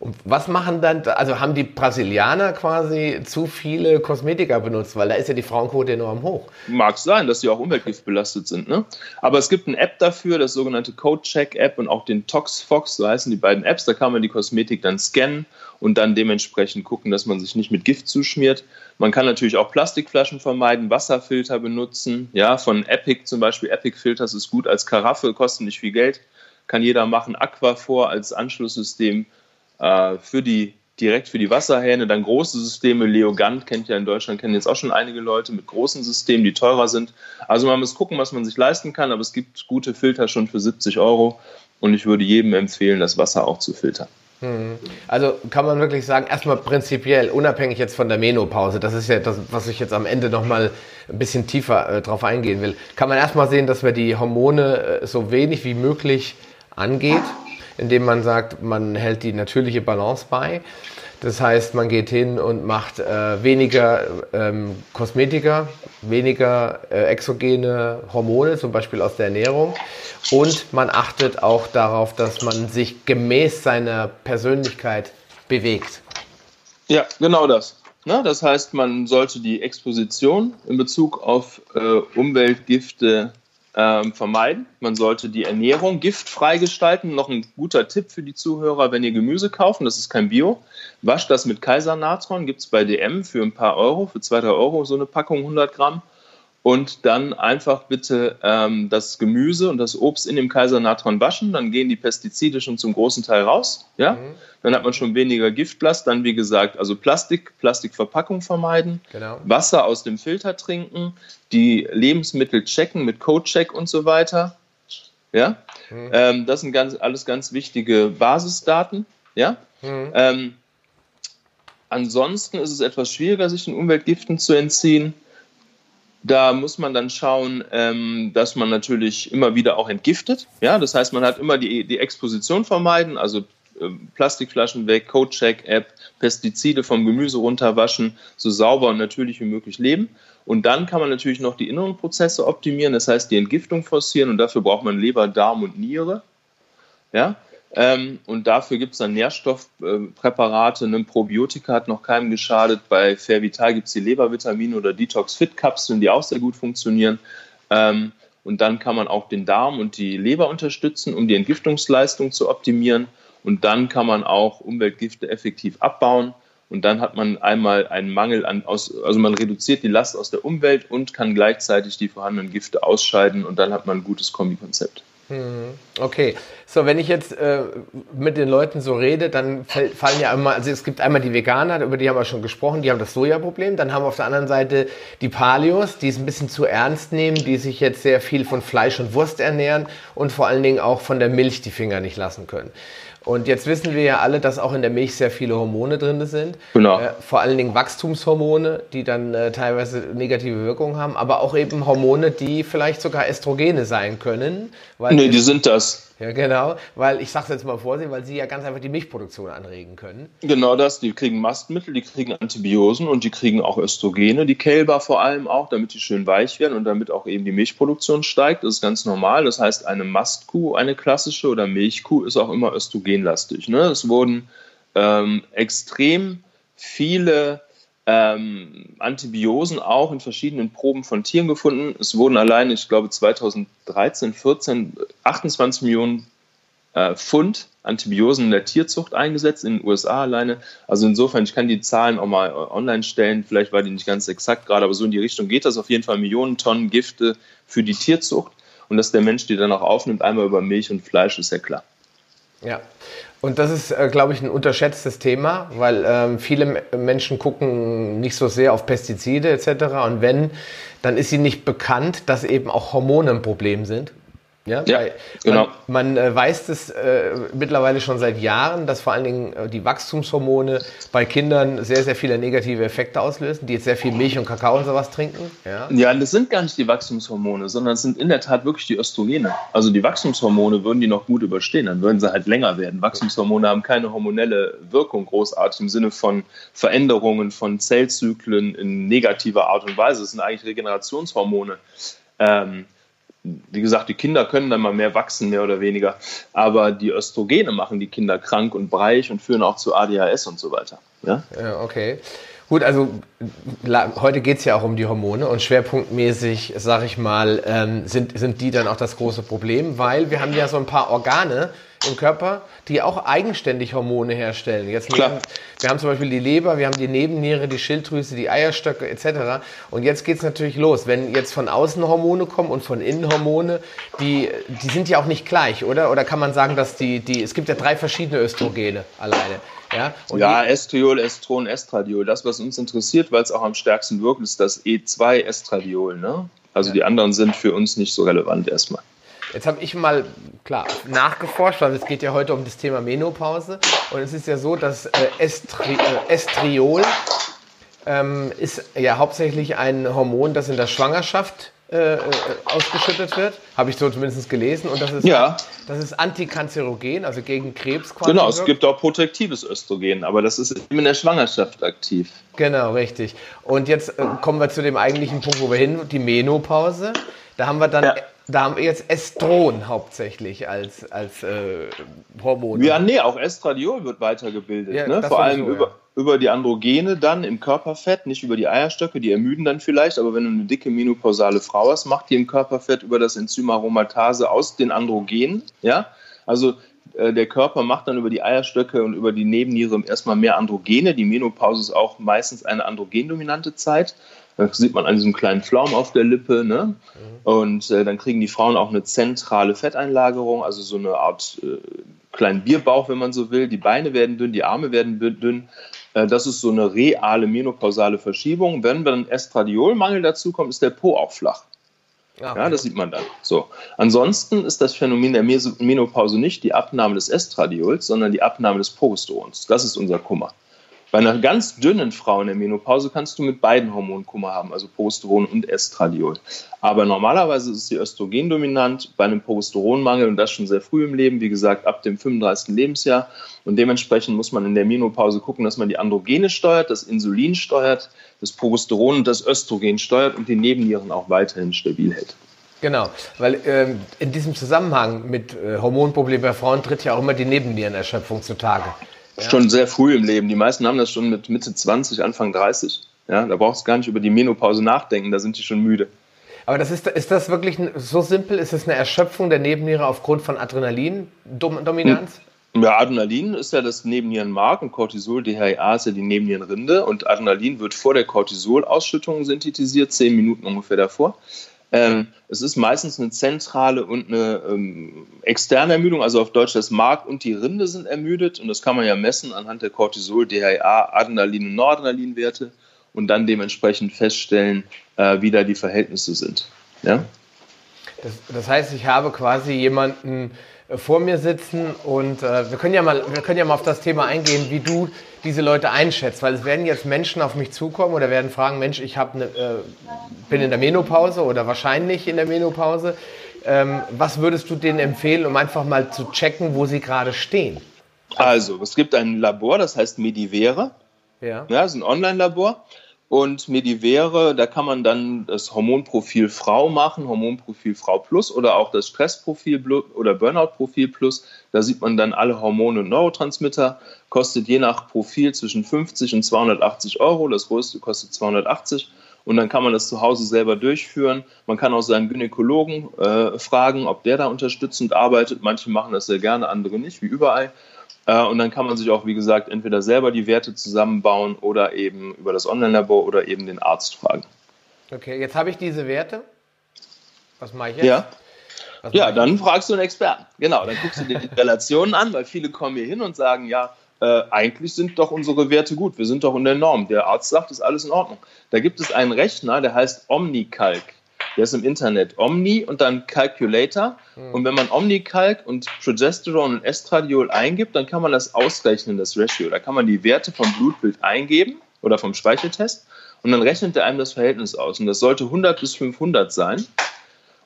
Und was machen dann, also haben die Brasilianer quasi zu viele Kosmetika benutzt, weil da ist ja die Frauenquote enorm hoch. Mag sein, dass sie auch umweltgiftbelastet sind, ne? Aber es gibt eine App dafür, das sogenannte Code-Check-App und auch den ToxFox, so heißen die beiden Apps, da kann man die Kosmetik dann scannen und dann dementsprechend gucken, dass man sich nicht mit Gift zuschmiert. Man kann natürlich auch Plastikflaschen vermeiden, Wasserfilter benutzen, ja, von Epic zum Beispiel. Epic Filters ist gut als Karaffe, kostet nicht viel Geld, kann jeder machen. Aquafor als Anschlusssystem äh, für die direkt für die Wasserhähne, dann große Systeme, Leogant kennt ja in Deutschland, kennen jetzt auch schon einige Leute mit großen Systemen, die teurer sind. Also man muss gucken, was man sich leisten kann, aber es gibt gute Filter schon für 70 Euro und ich würde jedem empfehlen, das Wasser auch zu filtern. Hm. Also kann man wirklich sagen, erstmal prinzipiell, unabhängig jetzt von der Menopause, das ist ja das, was ich jetzt am Ende nochmal ein bisschen tiefer äh, drauf eingehen will, kann man erstmal sehen, dass wir die Hormone äh, so wenig wie möglich angeht indem man sagt, man hält die natürliche Balance bei. Das heißt, man geht hin und macht äh, weniger ähm, Kosmetika, weniger äh, exogene Hormone, zum Beispiel aus der Ernährung. Und man achtet auch darauf, dass man sich gemäß seiner Persönlichkeit bewegt. Ja, genau das. Na, das heißt, man sollte die Exposition in Bezug auf äh, Umweltgifte ähm, vermeiden. Man sollte die Ernährung giftfrei gestalten. Noch ein guter Tipp für die Zuhörer, wenn ihr Gemüse kaufen, das ist kein Bio, wascht das mit Kaisernatron, gibt es bei DM für ein paar Euro, für zwei, drei Euro so eine Packung 100 Gramm und dann einfach bitte ähm, das Gemüse und das Obst in dem Kaisernatron waschen. Dann gehen die Pestizide schon zum großen Teil raus. Ja? Mhm. Dann hat man schon weniger Giftblast. Dann, wie gesagt, also Plastik, Plastikverpackung vermeiden, genau. Wasser aus dem Filter trinken, die Lebensmittel checken mit Code-Check und so weiter. Ja? Mhm. Ähm, das sind ganz, alles ganz wichtige Basisdaten. Ja? Mhm. Ähm, ansonsten ist es etwas schwieriger, sich den Umweltgiften zu entziehen. Da muss man dann schauen, ähm, dass man natürlich immer wieder auch entgiftet. Ja, das heißt, man hat immer die, die Exposition vermeiden, also äh, Plastikflaschen weg, Codecheck-App, Pestizide vom Gemüse runterwaschen, so sauber und natürlich wie möglich leben. Und dann kann man natürlich noch die inneren Prozesse optimieren, das heißt die Entgiftung forcieren und dafür braucht man Leber, Darm und Niere. Ja, ähm, und dafür gibt es dann Nährstoffpräparate. Ein Probiotika hat noch keinem geschadet. Bei Fairvital gibt es die Lebervitamine oder Detox Fit Kapseln, die auch sehr gut funktionieren. Ähm, und dann kann man auch den Darm und die Leber unterstützen, um die Entgiftungsleistung zu optimieren. Und dann kann man auch Umweltgifte effektiv abbauen. Und dann hat man einmal einen Mangel an, also man reduziert die Last aus der Umwelt und kann gleichzeitig die vorhandenen Gifte ausscheiden. Und dann hat man ein gutes Kombikonzept. Hm, okay, So, wenn ich jetzt äh, mit den Leuten so rede, dann fallen ja immer, also es gibt einmal die Veganer, über die haben wir schon gesprochen, die haben das Soja-Problem. Dann haben wir auf der anderen Seite die Paleos, die es ein bisschen zu ernst nehmen, die sich jetzt sehr viel von Fleisch und Wurst ernähren und vor allen Dingen auch von der Milch die Finger nicht lassen können. Und jetzt wissen wir ja alle, dass auch in der Milch sehr viele Hormone drin sind. Genau. Äh, vor allen Dingen Wachstumshormone, die dann äh, teilweise negative Wirkungen haben, aber auch eben Hormone, die vielleicht sogar Estrogene sein können. Weil nee, die sind das. Ja, genau, weil ich sage es jetzt mal vorsehen, weil sie ja ganz einfach die Milchproduktion anregen können. Genau das, die kriegen Mastmittel, die kriegen Antibiosen und die kriegen auch Östrogene, die Kälber vor allem auch, damit die schön weich werden und damit auch eben die Milchproduktion steigt. Das ist ganz normal. Das heißt, eine Mastkuh, eine klassische oder Milchkuh ist auch immer östrogenlastig. Ne? Es wurden ähm, extrem viele ähm, Antibiosen auch in verschiedenen Proben von Tieren gefunden. Es wurden allein, ich glaube 2013, 14, 28 Millionen äh, Pfund Antibiosen in der Tierzucht eingesetzt, in den USA alleine. Also insofern, ich kann die Zahlen auch mal online stellen, vielleicht war die nicht ganz exakt gerade, aber so in die Richtung geht das auf jeden Fall Millionen Tonnen Gifte für die Tierzucht. Und dass der Mensch die dann auch aufnimmt, einmal über Milch und Fleisch, ist ja klar. Ja, und das ist, äh, glaube ich, ein unterschätztes Thema, weil ähm, viele Menschen gucken nicht so sehr auf Pestizide etc. Und wenn, dann ist ihnen nicht bekannt, dass eben auch Hormone ein Problem sind. Ja, ja genau. Man, man äh, weiß das äh, mittlerweile schon seit Jahren, dass vor allen Dingen äh, die Wachstumshormone bei Kindern sehr, sehr viele negative Effekte auslösen, die jetzt sehr viel Milch und Kakao und sowas trinken. Ja, ja das sind gar nicht die Wachstumshormone, sondern es sind in der Tat wirklich die Östrogene. Also die Wachstumshormone würden die noch gut überstehen, dann würden sie halt länger werden. Wachstumshormone haben keine hormonelle Wirkung großartig im Sinne von Veränderungen von Zellzyklen in negativer Art und Weise. Das sind eigentlich Regenerationshormone. Ähm, wie gesagt, die Kinder können dann mal mehr wachsen, mehr oder weniger. Aber die Östrogene machen die Kinder krank und breich und führen auch zu ADHS und so weiter. Ja, ja okay. Gut, also heute geht es ja auch um die Hormone und schwerpunktmäßig, sage ich mal, ähm, sind, sind die dann auch das große Problem, weil wir haben ja so ein paar Organe, im Körper, die auch eigenständig Hormone herstellen. Jetzt Klar. wir haben zum Beispiel die Leber, wir haben die Nebenniere, die Schilddrüse, die Eierstöcke etc. Und jetzt geht es natürlich los. Wenn jetzt von außen Hormone kommen und von innen Hormone, die, die sind ja auch nicht gleich, oder? Oder kann man sagen, dass die, die es gibt ja drei verschiedene Östrogene alleine. Ja, ja Estriol, Estron, Estradiol. Das, was uns interessiert, weil es auch am stärksten wirkt, ist das E2-Estradiol. Ne? Also ja. die anderen sind für uns nicht so relevant erstmal. Jetzt habe ich mal, klar, nachgeforscht, weil es geht ja heute um das Thema Menopause. Und es ist ja so, dass äh, Estri äh, Estriol ähm, ist ja hauptsächlich ein Hormon, das in der Schwangerschaft äh, äh ausgeschüttet wird. Habe ich so zumindest gelesen. Und das ist, ja. das ist antikanzerogen, also gegen Krebs quasi. Genau, es gibt auch protektives Östrogen, aber das ist in der Schwangerschaft aktiv. Genau, richtig. Und jetzt äh, kommen wir zu dem eigentlichen Punkt, wo wir hin, die Menopause. Da haben wir dann ja da haben wir jetzt Estron hauptsächlich als, als äh, Hormon. Ja, nee, auch Estradiol wird weitergebildet. Ja, ne? Vor allem so, über, ja. über die Androgene dann im Körperfett, nicht über die Eierstöcke, die ermüden dann vielleicht, aber wenn du eine dicke menopausale Frau hast, macht die im Körperfett über das Enzym Aromatase aus den Androgenen. Ja? Also äh, der Körper macht dann über die Eierstöcke und über die Nebenniere erstmal mehr Androgene. Die Menopause ist auch meistens eine androgendominante Zeit. Das sieht man an diesem kleinen Flaum auf der Lippe. Ne? Mhm. Und äh, dann kriegen die Frauen auch eine zentrale Fetteinlagerung, also so eine Art äh, kleinen Bierbauch, wenn man so will. Die Beine werden dünn, die Arme werden dünn. Äh, das ist so eine reale menopausale Verschiebung. Wenn dann Estradiolmangel dazu kommt, ist der Po auch flach. Ja, okay. ja, das sieht man dann. So. Ansonsten ist das Phänomen der Menopause nicht die Abnahme des Estradiols, sondern die Abnahme des Progesterons. Das ist unser Kummer. Bei einer ganz dünnen Frau in der Menopause kannst du mit beiden Hormonen Kummer haben, also Progesteron und Estradiol. Aber normalerweise ist sie östrogendominant bei einem Progesteronmangel und das schon sehr früh im Leben, wie gesagt, ab dem 35. Lebensjahr. Und dementsprechend muss man in der Menopause gucken, dass man die Androgene steuert, das Insulin steuert, das Progesteron und das Östrogen steuert und die Nebennieren auch weiterhin stabil hält. Genau, weil ähm, in diesem Zusammenhang mit äh, Hormonproblemen bei Frauen tritt ja auch immer die Nebennierenerschöpfung zutage. Ja. Schon sehr früh im Leben. Die meisten haben das schon mit Mitte 20, Anfang 30. Ja, da brauchst du gar nicht über die Menopause nachdenken, da sind die schon müde. Aber das ist, ist das wirklich so simpel? Ist es eine Erschöpfung der Nebenniere aufgrund von Adrenalin-Dominanz? Hm. Ja, Adrenalin ist ja das Nebennierenmark und Cortisol, DHEA ist ja die Nebennierenrinde und Adrenalin wird vor der Cortisolausschüttung synthetisiert, zehn Minuten ungefähr davor. Ähm, es ist meistens eine zentrale und eine ähm, externe Ermüdung, also auf Deutsch das Mark und die Rinde sind ermüdet und das kann man ja messen anhand der Cortisol, DHA, Adrenalin und Noradrenalinwerte und dann dementsprechend feststellen, äh, wie da die Verhältnisse sind. Ja? Das, das heißt, ich habe quasi jemanden vor mir sitzen und äh, wir können ja mal wir können ja mal auf das Thema eingehen, wie du diese Leute einschätzt, weil es werden jetzt Menschen auf mich zukommen oder werden fragen, Mensch, ich habe ne, äh, bin in der Menopause oder wahrscheinlich in der Menopause. Ähm, was würdest du denen empfehlen, um einfach mal zu checken, wo sie gerade stehen? Also, es gibt ein Labor, das heißt Medivere. Ja. ja das ist ein Online-Labor. Und Medivere, da kann man dann das Hormonprofil Frau machen, Hormonprofil Frau Plus oder auch das Stressprofil oder Burnout-Profil Plus. Da sieht man dann alle Hormone und Neurotransmitter. Kostet je nach Profil zwischen 50 und 280 Euro. Das größte kostet 280. Und dann kann man das zu Hause selber durchführen. Man kann auch seinen Gynäkologen äh, fragen, ob der da unterstützend arbeitet. Manche machen das sehr gerne, andere nicht, wie überall. Äh, und dann kann man sich auch, wie gesagt, entweder selber die Werte zusammenbauen oder eben über das Online-Labor oder eben den Arzt fragen. Okay, jetzt habe ich diese Werte. Was mache ich jetzt? Ja. ja, dann jetzt? fragst du einen Experten. Genau, dann guckst du dir die Relationen an, weil viele kommen hier hin und sagen, ja, äh, eigentlich sind doch unsere Werte gut, wir sind doch in der Norm. Der Arzt sagt, ist alles in Ordnung. Da gibt es einen Rechner, der heißt OmniCalc. Der ist im Internet Omni und dann Calculator. Mhm. Und wenn man Omnicalc und Progesteron und Estradiol eingibt, dann kann man das ausrechnen, das Ratio. Da kann man die Werte vom Blutbild eingeben oder vom Speicheltest und dann rechnet er einem das Verhältnis aus. Und das sollte 100 bis 500 sein.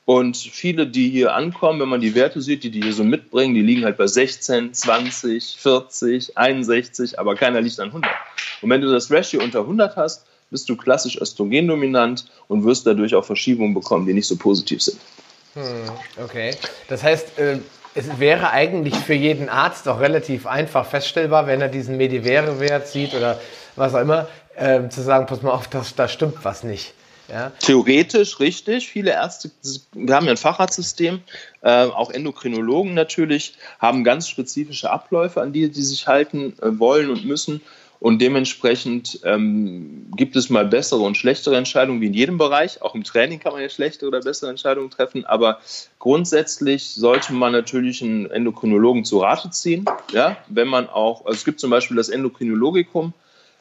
Und viele, die hier ankommen, wenn man die Werte sieht, die die hier so mitbringen, die liegen halt bei 16, 20, 40, 61, aber keiner liegt an 100. Und wenn du das Ratio unter 100 hast, bist du klassisch östrogendominant und wirst dadurch auch Verschiebungen bekommen, die nicht so positiv sind. Hm, okay. Das heißt, äh, es wäre eigentlich für jeden Arzt auch relativ einfach feststellbar, wenn er diesen Medivere-Wert sieht oder was auch immer, äh, zu sagen, pass mal auf, das, da stimmt was nicht. Ja. Theoretisch richtig. Viele Ärzte, wir haben ja ein Facharztsystem, äh, auch Endokrinologen natürlich, haben ganz spezifische Abläufe, an die sie sich halten äh, wollen und müssen. Und dementsprechend ähm, gibt es mal bessere und schlechtere Entscheidungen wie in jedem Bereich. Auch im Training kann man ja schlechtere oder bessere Entscheidungen treffen. Aber grundsätzlich sollte man natürlich einen Endokrinologen zu Rate ziehen. Ja, wenn man auch, also es gibt zum Beispiel das Endokrinologikum.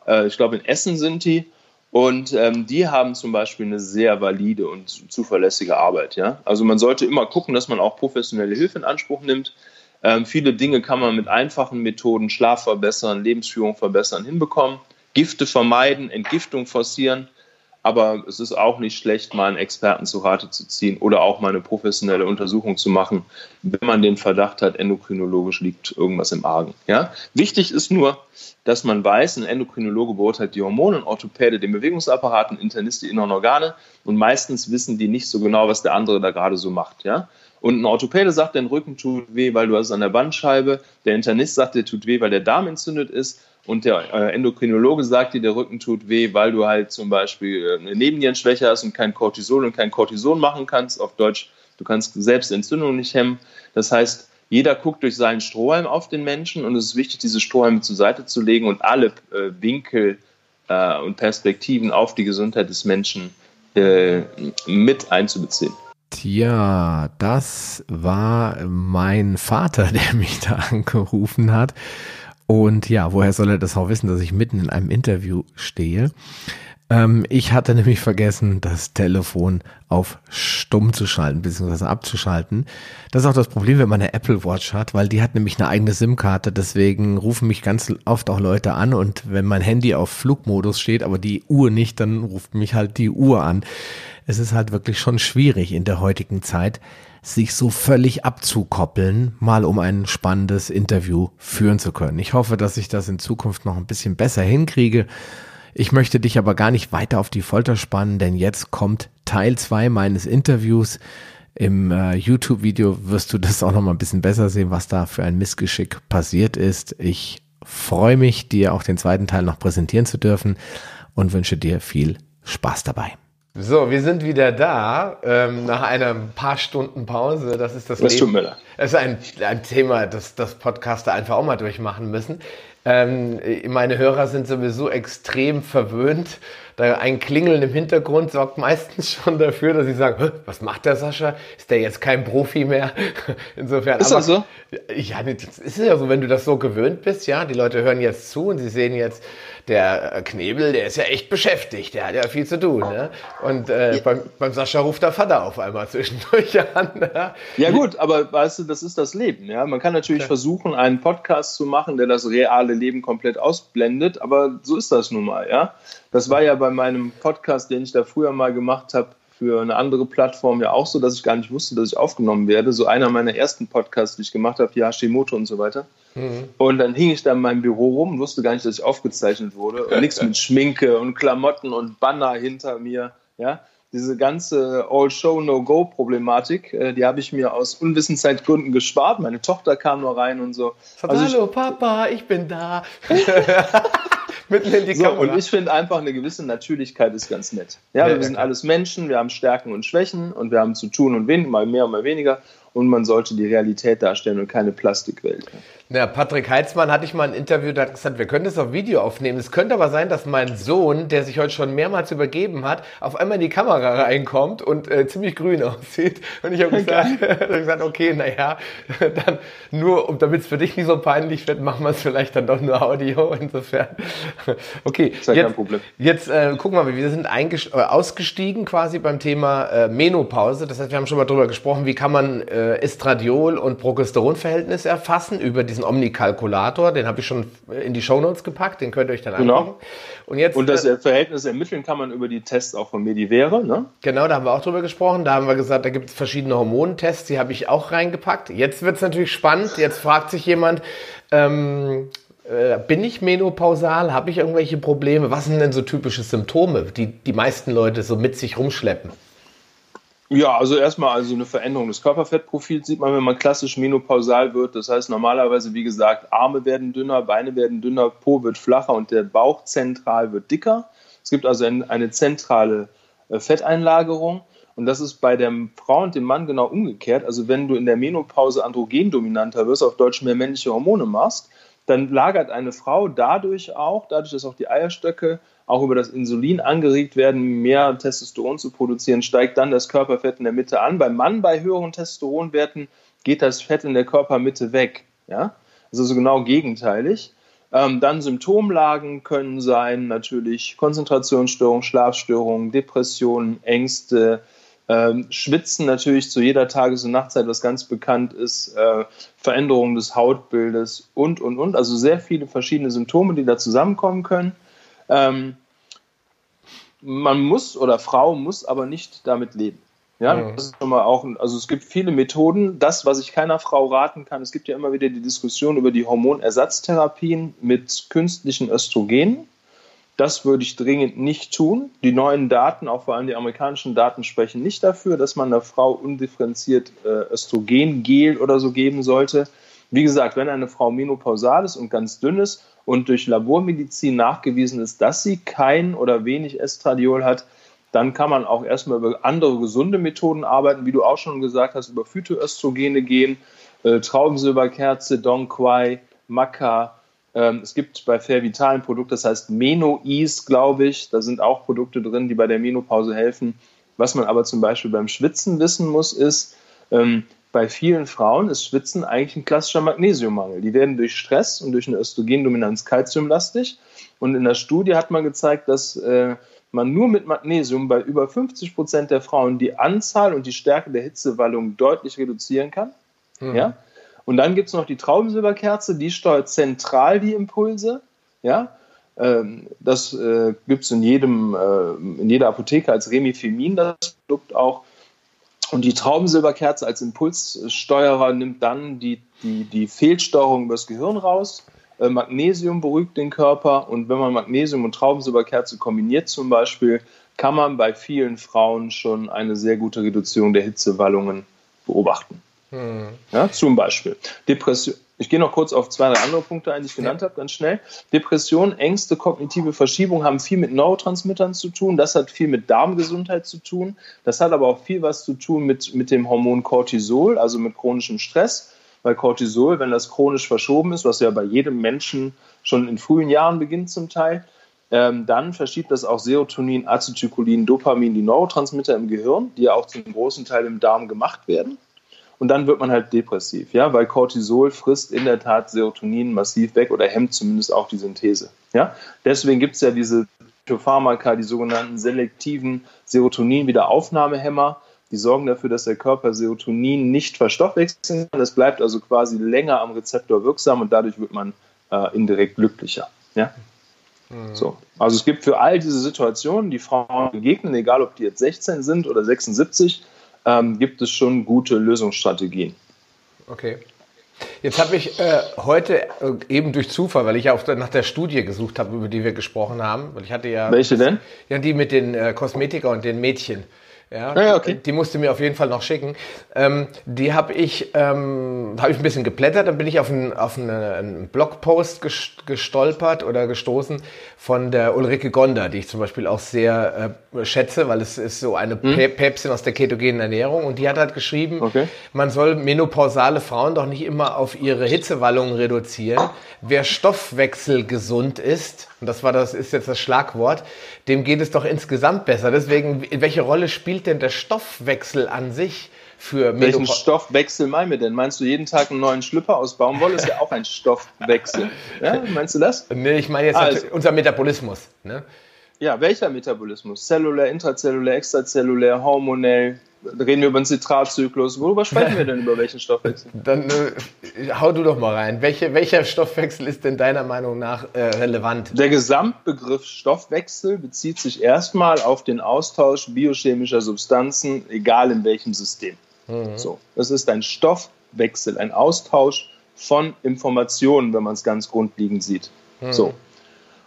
Äh, ich glaube, in Essen sind die. Und ähm, die haben zum Beispiel eine sehr valide und zuverlässige Arbeit. Ja? Also man sollte immer gucken, dass man auch professionelle Hilfe in Anspruch nimmt. Ähm, viele Dinge kann man mit einfachen Methoden, Schlaf verbessern, Lebensführung verbessern, hinbekommen. Gifte vermeiden, Entgiftung forcieren. Aber es ist auch nicht schlecht, mal einen Experten zu Rate zu ziehen oder auch mal eine professionelle Untersuchung zu machen, wenn man den Verdacht hat, endokrinologisch liegt irgendwas im Argen. Ja? Wichtig ist nur, dass man weiß, ein Endokrinologe beurteilt die Hormone, ein Orthopäde den Bewegungsapparat, ein Internist die inneren Organe und meistens wissen die nicht so genau, was der andere da gerade so macht. Ja? Und ein Orthopäde sagt, dein Rücken tut weh, weil du hast an der Bandscheibe. Der Internist sagt, der tut weh, weil der Darm entzündet ist. Und der äh, Endokrinologe sagt dir, der Rücken tut weh, weil du halt zum Beispiel äh, eine Nebennierenschwäche hast und kein Cortisol und kein Cortison machen kannst. Auf Deutsch, du kannst selbst Entzündung nicht hemmen. Das heißt, jeder guckt durch seinen Strohhalm auf den Menschen und es ist wichtig, diese Strohhalme zur Seite zu legen und alle äh, Winkel und Perspektiven auf die Gesundheit des Menschen mit einzubeziehen. Tja, das war mein Vater, der mich da angerufen hat. Und ja, woher soll er das auch wissen, dass ich mitten in einem Interview stehe? Ähm, ich hatte nämlich vergessen, das Telefon auf stumm zu schalten, beziehungsweise abzuschalten. Das ist auch das Problem, wenn man eine Apple Watch hat, weil die hat nämlich eine eigene SIM-Karte. Deswegen rufen mich ganz oft auch Leute an und wenn mein Handy auf Flugmodus steht, aber die Uhr nicht, dann ruft mich halt die Uhr an. Es ist halt wirklich schon schwierig in der heutigen Zeit, sich so völlig abzukoppeln, mal um ein spannendes Interview führen zu können. Ich hoffe, dass ich das in Zukunft noch ein bisschen besser hinkriege. Ich möchte dich aber gar nicht weiter auf die Folter spannen, denn jetzt kommt Teil zwei meines Interviews. Im äh, YouTube-Video wirst du das auch noch mal ein bisschen besser sehen, was da für ein Missgeschick passiert ist. Ich freue mich, dir auch den zweiten Teil noch präsentieren zu dürfen und wünsche dir viel Spaß dabei. So, wir sind wieder da ähm, nach einer paar Stunden Pause. Das ist das, das Leben. Es ist ein, ein Thema, das, das Podcaster einfach auch mal durchmachen müssen. Ähm, meine Hörer sind sowieso extrem verwöhnt. Da ein Klingeln im Hintergrund sorgt meistens schon dafür, dass sie sagen, was macht der Sascha? Ist der jetzt kein Profi mehr? Insofern. Ist das so? Ja, das ist ja so, wenn du das so gewöhnt bist, ja. Die Leute hören jetzt zu und sie sehen jetzt, der Knebel, der ist ja echt beschäftigt, der hat ja viel zu tun. Ne? Und äh, ja. beim, beim, Sascha ruft der Vater auf einmal zwischendurch an. Ne? Ja gut, aber weißt du, das ist das Leben. Ja? Man kann natürlich okay. versuchen, einen Podcast zu machen, der das reale Leben komplett ausblendet, aber so ist das nun mal. Ja? Das war ja bei meinem Podcast, den ich da früher mal gemacht habe, für eine andere Plattform ja auch so, dass ich gar nicht wusste, dass ich aufgenommen werde. So einer meiner ersten Podcasts, die ich gemacht habe, die Hashimoto und so weiter. Mhm. Und dann hing ich da in meinem Büro rum, wusste gar nicht, dass ich aufgezeichnet wurde. Und nichts mit Schminke und Klamotten und Banner hinter mir. Ja, diese ganze All-Show-No-Go-Problematik, äh, die habe ich mir aus Unwissenszeitgründen gespart. Meine Tochter kam nur rein und so. Also Hallo ich, Papa, ich bin da. Mitten in die so, Kamera. Und ich finde einfach eine gewisse Natürlichkeit ist ganz nett. Ja, ja wir sind alles Menschen, wir haben Stärken und Schwächen und wir haben zu tun und wen, mal mehr, mal weniger und man sollte die Realität darstellen und keine Plastikwelt. Ja, Patrick Heitzmann hatte ich mal ein Interview, da hat gesagt, wir können das auf Video aufnehmen. Es könnte aber sein, dass mein Sohn, der sich heute schon mehrmals übergeben hat, auf einmal in die Kamera reinkommt und äh, ziemlich grün aussieht. Und ich habe gesagt, hab gesagt, okay, naja, dann nur, damit es für dich nicht so peinlich wird, machen wir es vielleicht dann doch nur Audio. Insofern. Okay, ist ja jetzt, kein Problem. Jetzt äh, gucken wir mal, wir sind äh, ausgestiegen quasi beim Thema äh, Menopause. Das heißt, wir haben schon mal drüber gesprochen, wie kann man äh, Estradiol- und Progesteronverhältnis erfassen über diesen Omnikalkulator. Den habe ich schon in die Shownotes gepackt, den könnt ihr euch dann genau. angucken. Und, jetzt, und das äh, Verhältnis ermitteln kann man über die Tests auch von Medivere, ne? Genau, da haben wir auch drüber gesprochen. Da haben wir gesagt, da gibt es verschiedene Hormontests, die habe ich auch reingepackt. Jetzt wird es natürlich spannend. Jetzt fragt sich jemand, ähm, äh, bin ich menopausal? Habe ich irgendwelche Probleme? Was sind denn so typische Symptome, die die meisten Leute so mit sich rumschleppen? Ja, also erstmal also eine Veränderung des Körperfettprofils sieht man, wenn man klassisch menopausal wird. Das heißt normalerweise, wie gesagt, Arme werden dünner, Beine werden dünner, Po wird flacher und der Bauch zentral wird dicker. Es gibt also eine zentrale äh, Fetteinlagerung. Und das ist bei der Frau und dem Mann genau umgekehrt. Also wenn du in der Menopause androgendominanter wirst, auf Deutsch mehr männliche Hormone machst, dann lagert eine Frau dadurch auch, dadurch, dass auch die Eierstöcke auch über das Insulin angeregt werden, mehr Testosteron zu produzieren, steigt dann das Körperfett in der Mitte an. Beim Mann bei höheren Testosteronwerten geht das Fett in der Körpermitte weg. Ja? Also genau gegenteilig. Ähm, dann Symptomlagen können sein natürlich Konzentrationsstörungen, Schlafstörungen, Depressionen, Ängste, ähm, Schwitzen natürlich zu jeder Tages- und Nachtzeit, was ganz bekannt ist, äh, Veränderungen des Hautbildes und, und, und. Also sehr viele verschiedene Symptome, die da zusammenkommen können. Ähm, man muss oder Frau muss aber nicht damit leben. Ja, mhm. das ist schon mal auch, also es gibt viele Methoden. Das, was ich keiner Frau raten kann, es gibt ja immer wieder die Diskussion über die Hormonersatztherapien mit künstlichen Östrogenen. Das würde ich dringend nicht tun. Die neuen Daten, auch vor allem die amerikanischen Daten, sprechen nicht dafür, dass man einer Frau undifferenziert äh, Östrogengel oder so geben sollte. Wie gesagt, wenn eine Frau menopausal ist und ganz dünn ist und durch Labormedizin nachgewiesen ist, dass sie kein oder wenig Estradiol hat, dann kann man auch erstmal über andere gesunde Methoden arbeiten, wie du auch schon gesagt hast, über Phytoöstrogene gehen, äh, Traubensilberkerze, Dong Quai, Maca. Ähm, es gibt bei Fairvital ein Produkt, das heißt Meno-Ease, glaube ich. Da sind auch Produkte drin, die bei der Menopause helfen. Was man aber zum Beispiel beim Schwitzen wissen muss, ist, ähm, bei vielen Frauen ist Schwitzen eigentlich ein klassischer Magnesiummangel. Die werden durch Stress und durch eine Östrogendominanz kalziumlastig. Und in der Studie hat man gezeigt, dass äh, man nur mit Magnesium bei über 50 Prozent der Frauen die Anzahl und die Stärke der Hitzewallung deutlich reduzieren kann. Mhm. Ja? Und dann gibt es noch die Traubensilberkerze, die steuert zentral die Impulse. Ja? Ähm, das äh, gibt es in, äh, in jeder Apotheke als Remifemin, das Produkt auch. Und die Traubensilberkerze als Impulssteuerer nimmt dann die, die, die Fehlsteuerung übers Gehirn raus. Äh, Magnesium beruhigt den Körper und wenn man Magnesium und Traubensilberkerze kombiniert zum Beispiel, kann man bei vielen Frauen schon eine sehr gute Reduzierung der Hitzewallungen beobachten. Hm. Ja, zum Beispiel. Depression. Ich gehe noch kurz auf zwei, drei andere Punkte ein, die ich genannt ja. habe, ganz schnell. Depression, Ängste, kognitive Verschiebung haben viel mit Neurotransmittern zu tun. Das hat viel mit Darmgesundheit zu tun. Das hat aber auch viel was zu tun mit, mit dem Hormon Cortisol, also mit chronischem Stress. Weil Cortisol, wenn das chronisch verschoben ist, was ja bei jedem Menschen schon in frühen Jahren beginnt zum Teil, ähm, dann verschiebt das auch Serotonin, Acetylcholin, Dopamin, die Neurotransmitter im Gehirn, die ja auch zum großen Teil im Darm gemacht werden und dann wird man halt depressiv, ja, weil Cortisol frisst in der Tat Serotonin massiv weg oder hemmt zumindest auch die Synthese, ja. Deswegen gibt es ja diese Pharmaka, die sogenannten selektiven Serotonin-Wiederaufnahmehämmer, die sorgen dafür, dass der Körper Serotonin nicht verstoffwechseln kann. Es bleibt also quasi länger am Rezeptor wirksam und dadurch wird man äh, indirekt glücklicher. Ja? Mhm. So. Also es gibt für all diese Situationen, die Frauen begegnen, egal ob die jetzt 16 sind oder 76, ähm, gibt es schon gute Lösungsstrategien. Okay. Jetzt habe ich äh, heute äh, eben durch Zufall, weil ich ja der, nach der Studie gesucht habe, über die wir gesprochen haben, weil ich hatte ja welche denn? Ja, die mit den äh, Kosmetiker und den Mädchen. Ja, ah, okay. Die musste mir auf jeden Fall noch schicken. Ähm, die habe ich, ähm, hab ich ein bisschen geblättert, dann bin ich auf einen, auf eine, einen Blogpost gestolpert oder gestoßen von der Ulrike Gonder, die ich zum Beispiel auch sehr äh, schätze, weil es ist so eine hm? Päpstin aus der ketogenen Ernährung und die hat halt geschrieben, okay. man soll menopausale Frauen doch nicht immer auf ihre Hitzewallungen reduzieren. Wer stoffwechselgesund ist, und das war das ist jetzt das Schlagwort, dem geht es doch insgesamt besser. Deswegen, welche Rolle spielt denn der Stoffwechsel an sich? Für Welchen Stoffwechsel meinen wir denn? Meinst du jeden Tag einen neuen Schlüpper aus Baumwolle? Ist ja auch ein Stoffwechsel. Ja, meinst du das? Nee, ich meine jetzt also, unser Metabolismus. Ne? Ja, welcher Metabolismus? Zellulär, intrazellulär, extrazellulär, hormonell, reden wir über den Zitratzyklus. Worüber sprechen wir denn über welchen Stoffwechsel? Dann äh, hau du doch mal rein. Welche, welcher Stoffwechsel ist denn deiner Meinung nach äh, relevant? Der Gesamtbegriff Stoffwechsel bezieht sich erstmal auf den Austausch biochemischer Substanzen, egal in welchem System. Mhm. So, das ist ein Stoffwechsel, ein Austausch von Informationen, wenn man es ganz grundlegend sieht. Mhm. So.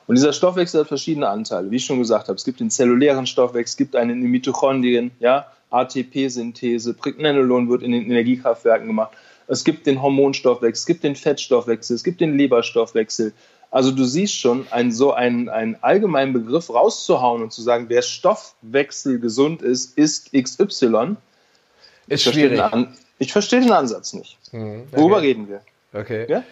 Und dieser Stoffwechsel hat verschiedene Anteile, wie ich schon gesagt habe. Es gibt den zellulären Stoffwechsel, es gibt einen in den Mitochondrien, ja, ATP-Synthese, Pregnenolon wird in den Energiekraftwerken gemacht. Es gibt den Hormonstoffwechsel, es gibt den Fettstoffwechsel, es gibt den Leberstoffwechsel. Also du siehst schon, einen, so einen, einen allgemeinen Begriff rauszuhauen und zu sagen, wer Stoffwechsel gesund ist, ist XY. Ist schwierig. ich verstehe den Ansatz nicht. Mhm, okay. Worüber reden wir? Okay. Ja?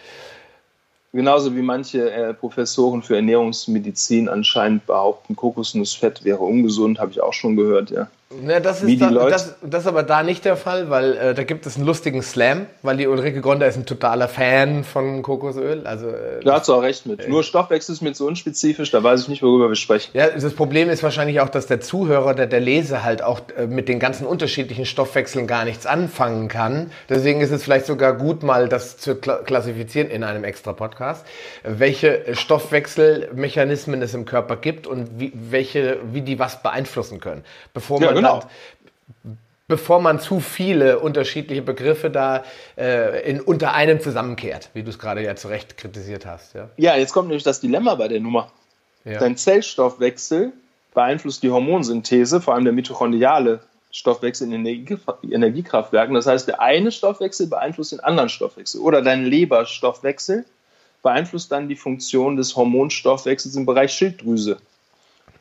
Genauso wie manche äh, Professoren für Ernährungsmedizin anscheinend behaupten, Kokosnussfett wäre ungesund, habe ich auch schon gehört, ja. Ja, das, ist da, das, das, ist aber da nicht der Fall, weil äh, da gibt es einen lustigen Slam, weil die Ulrike Gonda ist ein totaler Fan von Kokosöl. Also, äh, da hast du auch recht mit. Äh, Nur Stoffwechsel ist mir so unspezifisch, da weiß ich nicht, worüber wir sprechen. Ja, das Problem ist wahrscheinlich auch, dass der Zuhörer, der, der Leser halt auch äh, mit den ganzen unterschiedlichen Stoffwechseln gar nichts anfangen kann. Deswegen ist es vielleicht sogar gut, mal das zu klassifizieren in einem extra Podcast, welche Stoffwechselmechanismen es im Körper gibt und wie, welche, wie die was beeinflussen können. Bevor man genau. bevor man zu viele unterschiedliche Begriffe da äh, in, unter einem zusammenkehrt, wie du es gerade ja zu Recht kritisiert hast. Ja? ja, jetzt kommt nämlich das Dilemma bei der Nummer. Ja. Dein Zellstoffwechsel beeinflusst die Hormonsynthese, vor allem der mitochondriale Stoffwechsel in Energiekraftwerken. Das heißt, der eine Stoffwechsel beeinflusst den anderen Stoffwechsel. Oder dein Leberstoffwechsel beeinflusst dann die Funktion des Hormonstoffwechsels im Bereich Schilddrüse.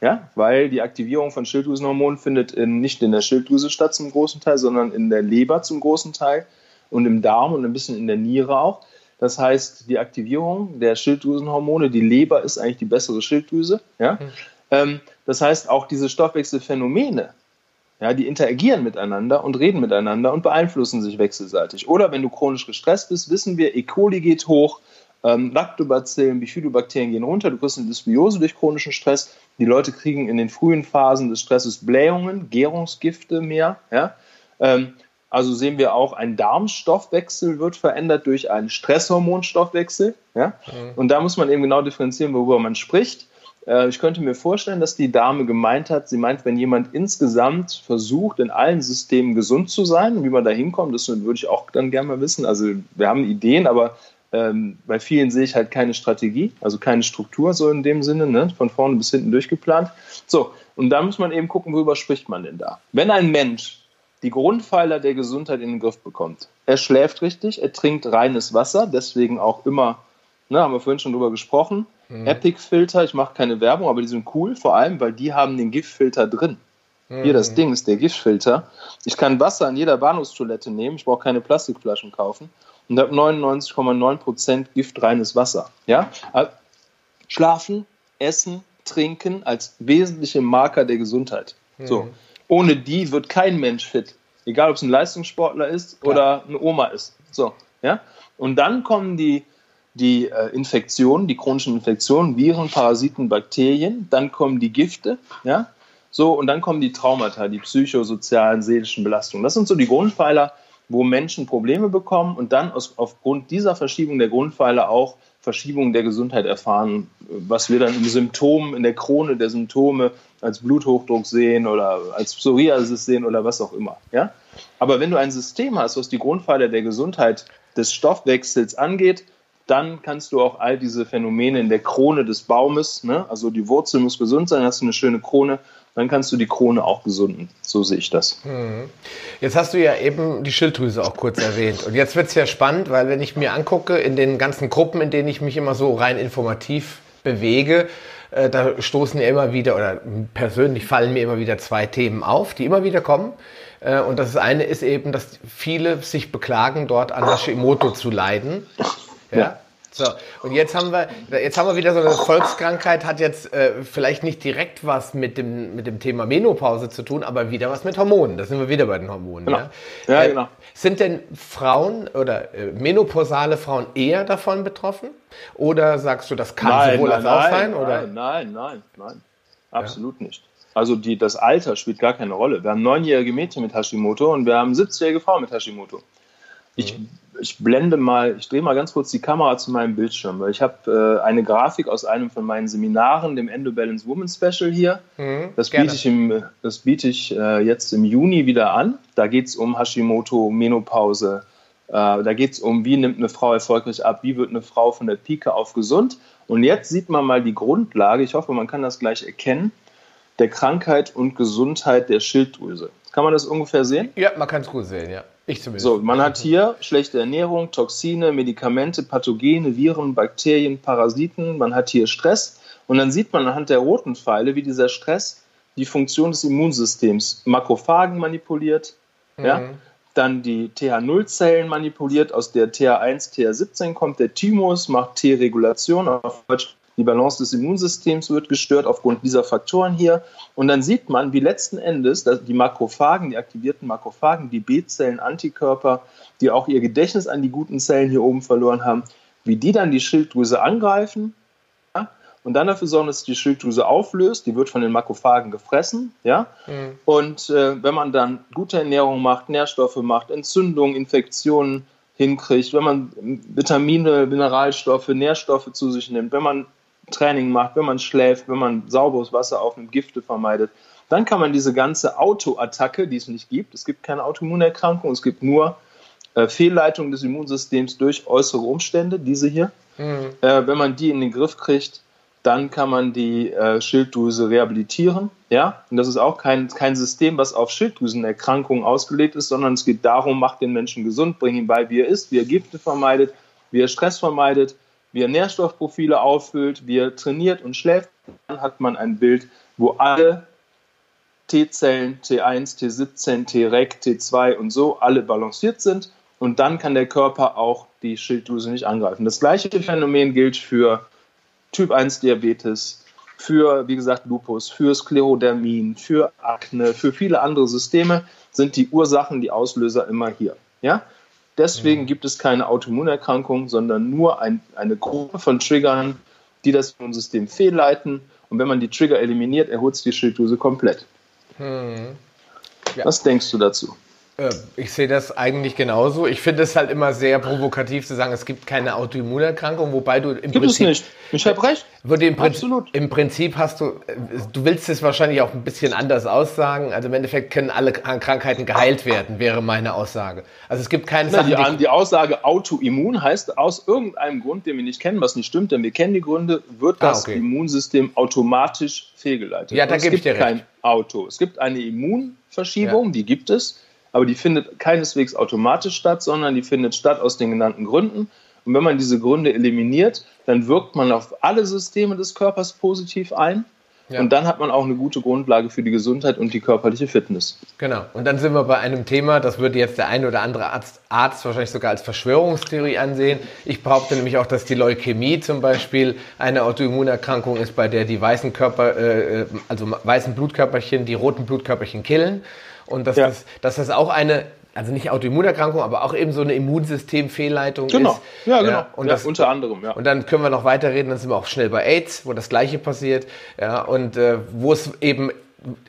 Ja, weil die Aktivierung von Schilddrüsenhormonen findet in, nicht in der Schilddrüse statt zum großen Teil, sondern in der Leber zum großen Teil und im Darm und ein bisschen in der Niere auch. Das heißt, die Aktivierung der Schilddrüsenhormone, die Leber ist eigentlich die bessere Schilddrüse. Ja? Mhm. Ähm, das heißt, auch diese Stoffwechselphänomene, ja, die interagieren miteinander und reden miteinander und beeinflussen sich wechselseitig. Oder wenn du chronisch gestresst bist, wissen wir, E. coli geht hoch, ähm, Lactobacillen, Bifidobakterien gehen runter, du kriegst eine Dysbiose durch chronischen Stress. Die Leute kriegen in den frühen Phasen des Stresses Blähungen, Gärungsgifte mehr. Ja? Ähm, also sehen wir auch, ein Darmstoffwechsel wird verändert durch einen Stresshormonstoffwechsel. Ja? Mhm. Und da muss man eben genau differenzieren, worüber man spricht. Äh, ich könnte mir vorstellen, dass die Dame gemeint hat, sie meint, wenn jemand insgesamt versucht, in allen Systemen gesund zu sein, wie man da hinkommt, das würde ich auch dann gerne mal wissen. Also wir haben Ideen, aber ähm, bei vielen sehe ich halt keine Strategie, also keine Struktur so in dem Sinne, ne? von vorne bis hinten durchgeplant. So, und da muss man eben gucken, worüber spricht man denn da. Wenn ein Mensch die Grundpfeiler der Gesundheit in den Griff bekommt. Er schläft richtig, er trinkt reines Wasser, deswegen auch immer, ne, haben wir vorhin schon drüber gesprochen, mhm. Epic-Filter, ich mache keine Werbung, aber die sind cool, vor allem, weil die haben den Giftfilter drin. Mhm. Hier das Ding ist der Giftfilter. Ich kann Wasser in jeder Bahnhofstoilette nehmen, ich brauche keine Plastikflaschen kaufen und habe 99,9% giftreines Wasser. Ja? Schlafen, Essen, Trinken als wesentliche Marker der Gesundheit. Mhm. So. Ohne die wird kein Mensch fit. Egal, ob es ein Leistungssportler ist Klar. oder eine Oma ist. So, ja? Und dann kommen die, die äh, Infektionen, die chronischen Infektionen, Viren, Parasiten, Bakterien. Dann kommen die Gifte, ja? So, und dann kommen die Traumata, die psychosozialen, seelischen Belastungen. Das sind so die Grundpfeiler, wo Menschen Probleme bekommen und dann aus, aufgrund dieser Verschiebung der Grundpfeiler auch Verschiebungen der Gesundheit erfahren, was wir dann im Symptom, in der Krone der Symptome als Bluthochdruck sehen oder als Psoriasis sehen oder was auch immer. Ja? Aber wenn du ein System hast, was die Grundpfeiler der Gesundheit des Stoffwechsels angeht, dann kannst du auch all diese Phänomene in der Krone des Baumes, ne? also die Wurzel muss gesund sein, hast du eine schöne Krone, dann kannst du die Krone auch gesunden. So sehe ich das. Mhm. Jetzt hast du ja eben die Schilddrüse auch kurz erwähnt. Und jetzt wird es ja spannend, weil wenn ich mir angucke, in den ganzen Gruppen, in denen ich mich immer so rein informativ bewege, äh, da stoßen ja immer wieder, oder persönlich fallen mir immer wieder zwei Themen auf, die immer wieder kommen. Äh, und das eine ist eben, dass viele sich beklagen, dort an Hashimoto zu leiden. Ja. ja. So, und jetzt haben wir, jetzt haben wir wieder so eine Volkskrankheit, hat jetzt äh, vielleicht nicht direkt was mit dem, mit dem Thema Menopause zu tun, aber wieder was mit Hormonen. Da sind wir wieder bei den Hormonen. Genau. Ja, ja äh, genau. Sind denn Frauen oder äh, menopausale Frauen eher davon betroffen? Oder sagst du, das kann nein, sowohl nein, als auch sein? Nein, oder? nein, nein, nein. Absolut ja. nicht. Also die, das Alter spielt gar keine Rolle. Wir haben neunjährige Mädchen mit Hashimoto und wir haben 70-jährige Frauen mit Hashimoto. Ich mhm ich blende mal, ich drehe mal ganz kurz die Kamera zu meinem Bildschirm, weil ich habe äh, eine Grafik aus einem von meinen Seminaren, dem Endo Balance Woman Special hier. Mhm, das, biete ich im, das biete ich äh, jetzt im Juni wieder an. Da geht es um Hashimoto, Menopause. Äh, da geht es um, wie nimmt eine Frau erfolgreich ab, wie wird eine Frau von der Pike auf gesund. Und jetzt sieht man mal die Grundlage, ich hoffe, man kann das gleich erkennen, der Krankheit und Gesundheit der Schilddrüse. Kann man das ungefähr sehen? Ja, man kann es gut sehen, ja. Ich zumindest. So, man hat hier schlechte Ernährung, Toxine, Medikamente, Pathogene, Viren, Bakterien, Parasiten. Man hat hier Stress. Und dann sieht man anhand der roten Pfeile, wie dieser Stress die Funktion des Immunsystems, Makrophagen manipuliert, mhm. ja, dann die TH0-Zellen manipuliert, aus der TH1, TH17 kommt der Thymus, macht T-Regulation, auf Deutsch die Balance des Immunsystems wird gestört aufgrund dieser Faktoren hier. Und dann sieht man, wie letzten Endes die Makrophagen, die aktivierten Makrophagen, die B-Zellen, Antikörper, die auch ihr Gedächtnis an die guten Zellen hier oben verloren haben, wie die dann die Schilddrüse angreifen ja, und dann dafür sorgen, dass sich die Schilddrüse auflöst. Die wird von den Makrophagen gefressen. Ja? Mhm. Und äh, wenn man dann gute Ernährung macht, Nährstoffe macht, Entzündungen, Infektionen hinkriegt, wenn man Vitamine, Mineralstoffe, Nährstoffe zu sich nimmt, wenn man Training macht, wenn man schläft, wenn man sauberes Wasser aufnimmt, Gifte vermeidet, dann kann man diese ganze Autoattacke, die es nicht gibt, es gibt keine Autoimmunerkrankung, es gibt nur äh, Fehlleitung des Immunsystems durch äußere Umstände, diese hier. Mhm. Äh, wenn man die in den Griff kriegt, dann kann man die äh, Schilddrüse rehabilitieren. Ja? Und das ist auch kein, kein System, was auf Schilddrüsenerkrankungen ausgelegt ist, sondern es geht darum, macht den Menschen gesund, bringt ihn bei, wie er ist, wie er Gifte vermeidet, wie er Stress vermeidet, wie er Nährstoffprofile auffüllt, wie er trainiert und schläft, dann hat man ein Bild, wo alle T-Zellen, T1, T17, T-Rec, T2 und so alle balanciert sind. Und dann kann der Körper auch die Schilddrüse nicht angreifen. Das gleiche Phänomen gilt für Typ 1 Diabetes, für, wie gesagt, Lupus, für Sklerodermin, für Akne, für viele andere Systeme sind die Ursachen, die Auslöser immer hier. Ja? Deswegen mhm. gibt es keine Autoimmunerkrankung, sondern nur ein, eine Gruppe von Triggern, die das Immunsystem fehlleiten. Und wenn man die Trigger eliminiert, erholt sich die Schilddrüse komplett. Mhm. Ja. Was denkst du dazu? Äh, ich sehe das eigentlich genauso. Ich finde es halt immer sehr provokativ zu sagen, es gibt keine Autoimmunerkrankung, wobei du im gibt Prinzip... Gibt es nicht. Ich habe recht. Im Absolut. Im Prinzip hast du, du willst es wahrscheinlich auch ein bisschen anders aussagen. Also im Endeffekt können alle Krankheiten geheilt werden, wäre meine Aussage. Also es gibt keine Na, die, die, die Aussage Autoimmun heißt, aus irgendeinem Grund, den wir nicht kennen, was nicht stimmt, denn wir kennen die Gründe, wird ah, das okay. Immunsystem automatisch fehlgeleitet. Ja, da gebe ich dir recht. Es gibt kein Auto. Es gibt eine Immunverschiebung, ja. die gibt es aber die findet keineswegs automatisch statt, sondern die findet statt aus den genannten Gründen. Und wenn man diese Gründe eliminiert, dann wirkt man auf alle Systeme des Körpers positiv ein. Ja. Und dann hat man auch eine gute Grundlage für die Gesundheit und die körperliche Fitness. Genau. Und dann sind wir bei einem Thema, das würde jetzt der eine oder andere Arzt, Arzt wahrscheinlich sogar als Verschwörungstheorie ansehen. Ich behaupte nämlich auch, dass die Leukämie zum Beispiel eine Autoimmunerkrankung ist, bei der die weißen Körper, äh, äh also weißen Blutkörperchen die roten Blutkörperchen killen. Und dass, ja. das, dass das auch eine also nicht Autoimmunerkrankung, aber auch eben so eine Immunsystemfehlleitung genau. ist. Ja, genau. Ja, und ja, das, unter anderem, ja. Und dann können wir noch weiterreden, dann sind wir auch schnell bei AIDS, wo das Gleiche passiert. Ja, und äh, wo es eben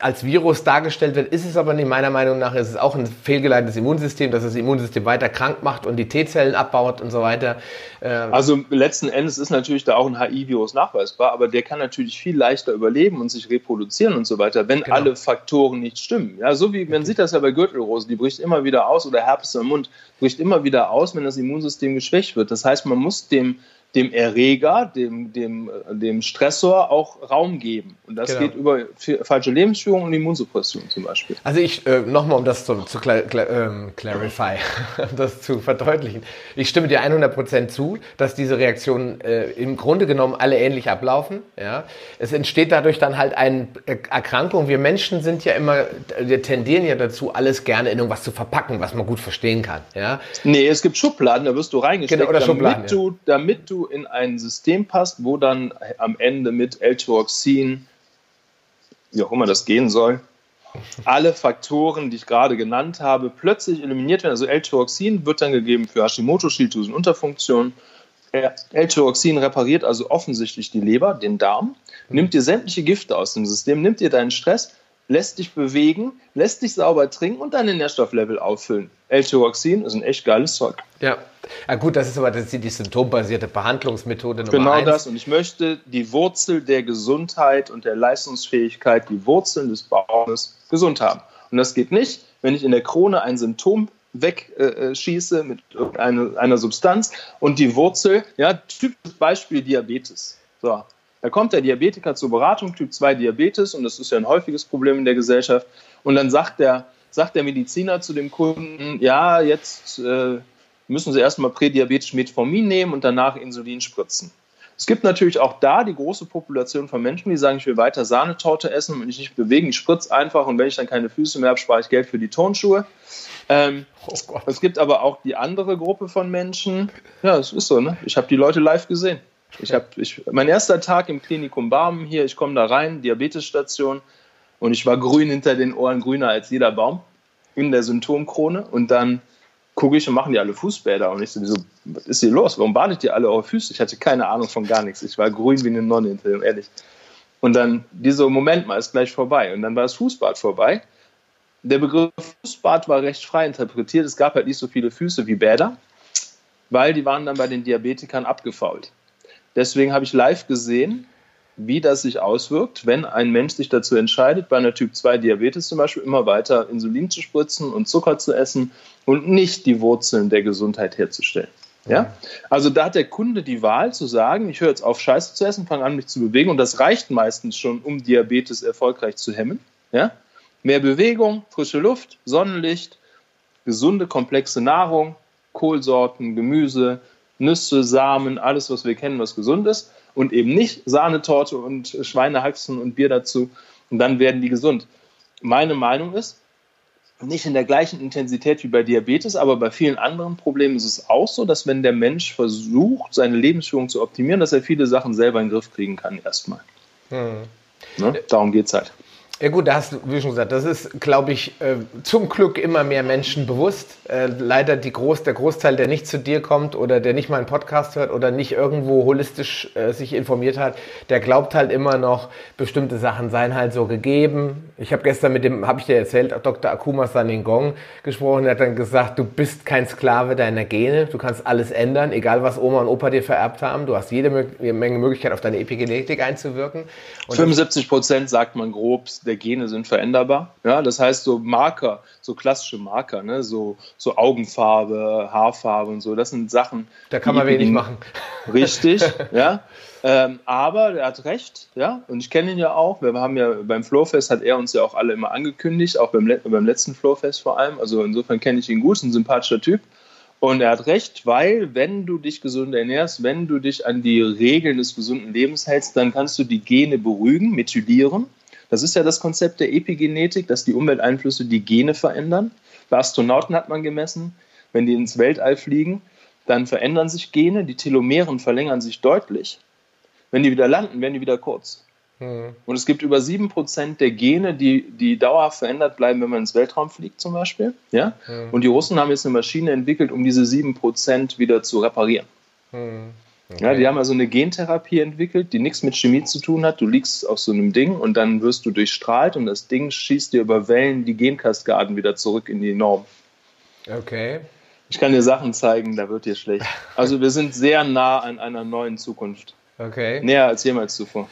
als Virus dargestellt wird, ist es aber nicht. Meiner Meinung nach ist es auch ein fehlgeleitetes Immunsystem, das das Immunsystem weiter krank macht und die T-Zellen abbaut und so weiter. Ähm, also letzten Endes ist natürlich da auch ein HIV-Virus nachweisbar, aber der kann natürlich viel leichter überleben und sich reproduzieren und so weiter, wenn genau. alle Faktoren nicht stimmen. Ja, so wie man sieht das ja bei Gürtelrose, die bricht immer wieder aus oder Herpes im Mund bricht immer wieder aus, wenn das Immunsystem geschwächt wird. Das heißt, man muss dem dem Erreger, dem, dem, dem Stressor auch Raum geben. Und das genau. geht über falsche Lebensführung und Immunsuppression zum Beispiel. Also ich, äh, nochmal, um das zu, zu klar, klar, ähm, clarify, das zu verdeutlichen. Ich stimme dir 100% zu, dass diese Reaktionen äh, im Grunde genommen alle ähnlich ablaufen. Ja? Es entsteht dadurch dann halt eine Erkrankung. Wir Menschen sind ja immer, wir tendieren ja dazu, alles gerne in irgendwas zu verpacken, was man gut verstehen kann. Ja? Nee, es gibt Schubladen, da wirst du reingesteckt, genau, damit, du, ja. damit du in ein System passt, wo dann am Ende mit L-Tyroxin, wie auch immer das gehen soll, alle Faktoren, die ich gerade genannt habe, plötzlich eliminiert werden. Also L-Tyroxin wird dann gegeben für Hashimoto-Schilddrüsenunterfunktion. L-Tyroxin repariert also offensichtlich die Leber, den Darm, nimmt dir sämtliche Gifte aus dem System, nimmt dir deinen Stress, lässt dich bewegen, lässt dich sauber trinken und deine Nährstofflevel auffüllen. L-Tyroxin ist ein echt geiles Zeug. Ja. ja, gut, das ist aber das ist die symptombasierte Behandlungsmethode Nummer Genau eins. das. Und ich möchte die Wurzel der Gesundheit und der Leistungsfähigkeit, die Wurzeln des Baumes gesund haben. Und das geht nicht, wenn ich in der Krone ein Symptom wegschieße äh, mit irgendeiner einer Substanz und die Wurzel, ja, typisches Beispiel Diabetes. So, da kommt der Diabetiker zur Beratung, Typ 2 Diabetes, und das ist ja ein häufiges Problem in der Gesellschaft. Und dann sagt der, sagt der Mediziner zu dem Kunden, ja, jetzt äh, müssen Sie erstmal prädiabetisch Metformin nehmen und danach Insulin spritzen. Es gibt natürlich auch da die große Population von Menschen, die sagen, ich will weiter Sahnetorte essen und mich nicht bewegen, ich spritze einfach und wenn ich dann keine Füße mehr habe, spare ich Geld für die Turnschuhe. Ähm, oh es gibt aber auch die andere Gruppe von Menschen, ja, es ist so, ne? ich habe die Leute live gesehen. Ich habe, ich, mein erster Tag im Klinikum Barmen hier, ich komme da rein, Diabetesstation, und ich war grün hinter den Ohren, grüner als jeder Baum in der Symptomkrone. Und dann gucke ich und machen die alle Fußbäder. Und ich so, was ist hier los? Warum badet ihr alle eure Füße? Ich hatte keine Ahnung von gar nichts. Ich war grün wie eine Nonne hinter dem, ehrlich. Und dann dieser Moment mal ist gleich vorbei. Und dann war das Fußbad vorbei. Der Begriff Fußbad war recht frei interpretiert. Es gab halt nicht so viele Füße wie Bäder, weil die waren dann bei den Diabetikern abgefault. Deswegen habe ich live gesehen, wie das sich auswirkt, wenn ein Mensch sich dazu entscheidet, bei einer Typ 2 Diabetes zum Beispiel immer weiter Insulin zu spritzen und Zucker zu essen und nicht die Wurzeln der Gesundheit herzustellen. Ja? Also da hat der Kunde die Wahl zu sagen, ich höre jetzt auf Scheiße zu essen, fange an mich zu bewegen und das reicht meistens schon, um Diabetes erfolgreich zu hemmen. Ja? Mehr Bewegung, frische Luft, Sonnenlicht, gesunde, komplexe Nahrung, Kohlsorten, Gemüse, Nüsse, Samen, alles, was wir kennen, was gesund ist. Und eben nicht Sahnetorte und Schweinehaxen und Bier dazu. Und dann werden die gesund. Meine Meinung ist, nicht in der gleichen Intensität wie bei Diabetes, aber bei vielen anderen Problemen ist es auch so, dass wenn der Mensch versucht, seine Lebensführung zu optimieren, dass er viele Sachen selber in den Griff kriegen kann erstmal. Hm. Ne? Darum geht es halt. Ja gut, da hast du, wie schon gesagt, das ist, glaube ich, äh, zum Glück immer mehr Menschen bewusst. Äh, leider die Groß, der Großteil, der nicht zu dir kommt oder der nicht mal einen Podcast hört oder nicht irgendwo holistisch äh, sich informiert hat, der glaubt halt immer noch, bestimmte Sachen seien halt so gegeben. Ich habe gestern mit dem, habe ich dir erzählt, Dr. Akuma Saningong gesprochen, der hat dann gesagt, du bist kein Sklave deiner Gene, du kannst alles ändern, egal was Oma und Opa dir vererbt haben. Du hast jede Menge Möglichkeit, auf deine Epigenetik einzuwirken. Und 75 Prozent sagt man grob, der Gene sind veränderbar. Ja, das heißt, so Marker, so klassische Marker, ne, so, so Augenfarbe, Haarfarbe und so, das sind Sachen. Da kann man wenig machen. Richtig, ja. Ähm, aber er hat recht, ja, und ich kenne ihn ja auch. Wir haben ja beim Flowfest hat er uns ja auch alle immer angekündigt, auch beim, beim letzten Flowfest vor allem. Also insofern kenne ich ihn gut, ist ein sympathischer Typ. Und er hat recht, weil wenn du dich gesund ernährst, wenn du dich an die Regeln des gesunden Lebens hältst, dann kannst du die Gene beruhigen, methylieren. Das ist ja das Konzept der Epigenetik, dass die Umwelteinflüsse die Gene verändern. Bei Astronauten hat man gemessen, wenn die ins Weltall fliegen, dann verändern sich Gene, die Telomeren verlängern sich deutlich. Wenn die wieder landen, werden die wieder kurz. Mhm. Und es gibt über 7% der Gene, die, die dauerhaft verändert bleiben, wenn man ins Weltraum fliegt zum Beispiel. Ja? Mhm. Und die Russen haben jetzt eine Maschine entwickelt, um diese 7% wieder zu reparieren. Mhm. Okay. Ja, die haben also eine Gentherapie entwickelt, die nichts mit Chemie zu tun hat. Du liegst auf so einem Ding und dann wirst du durchstrahlt und das Ding schießt dir über Wellen die Genkaskaden wieder zurück in die Norm. Okay. Ich kann dir Sachen zeigen, da wird dir schlecht. Also wir sind sehr nah an einer neuen Zukunft. Okay. Näher als jemals zuvor.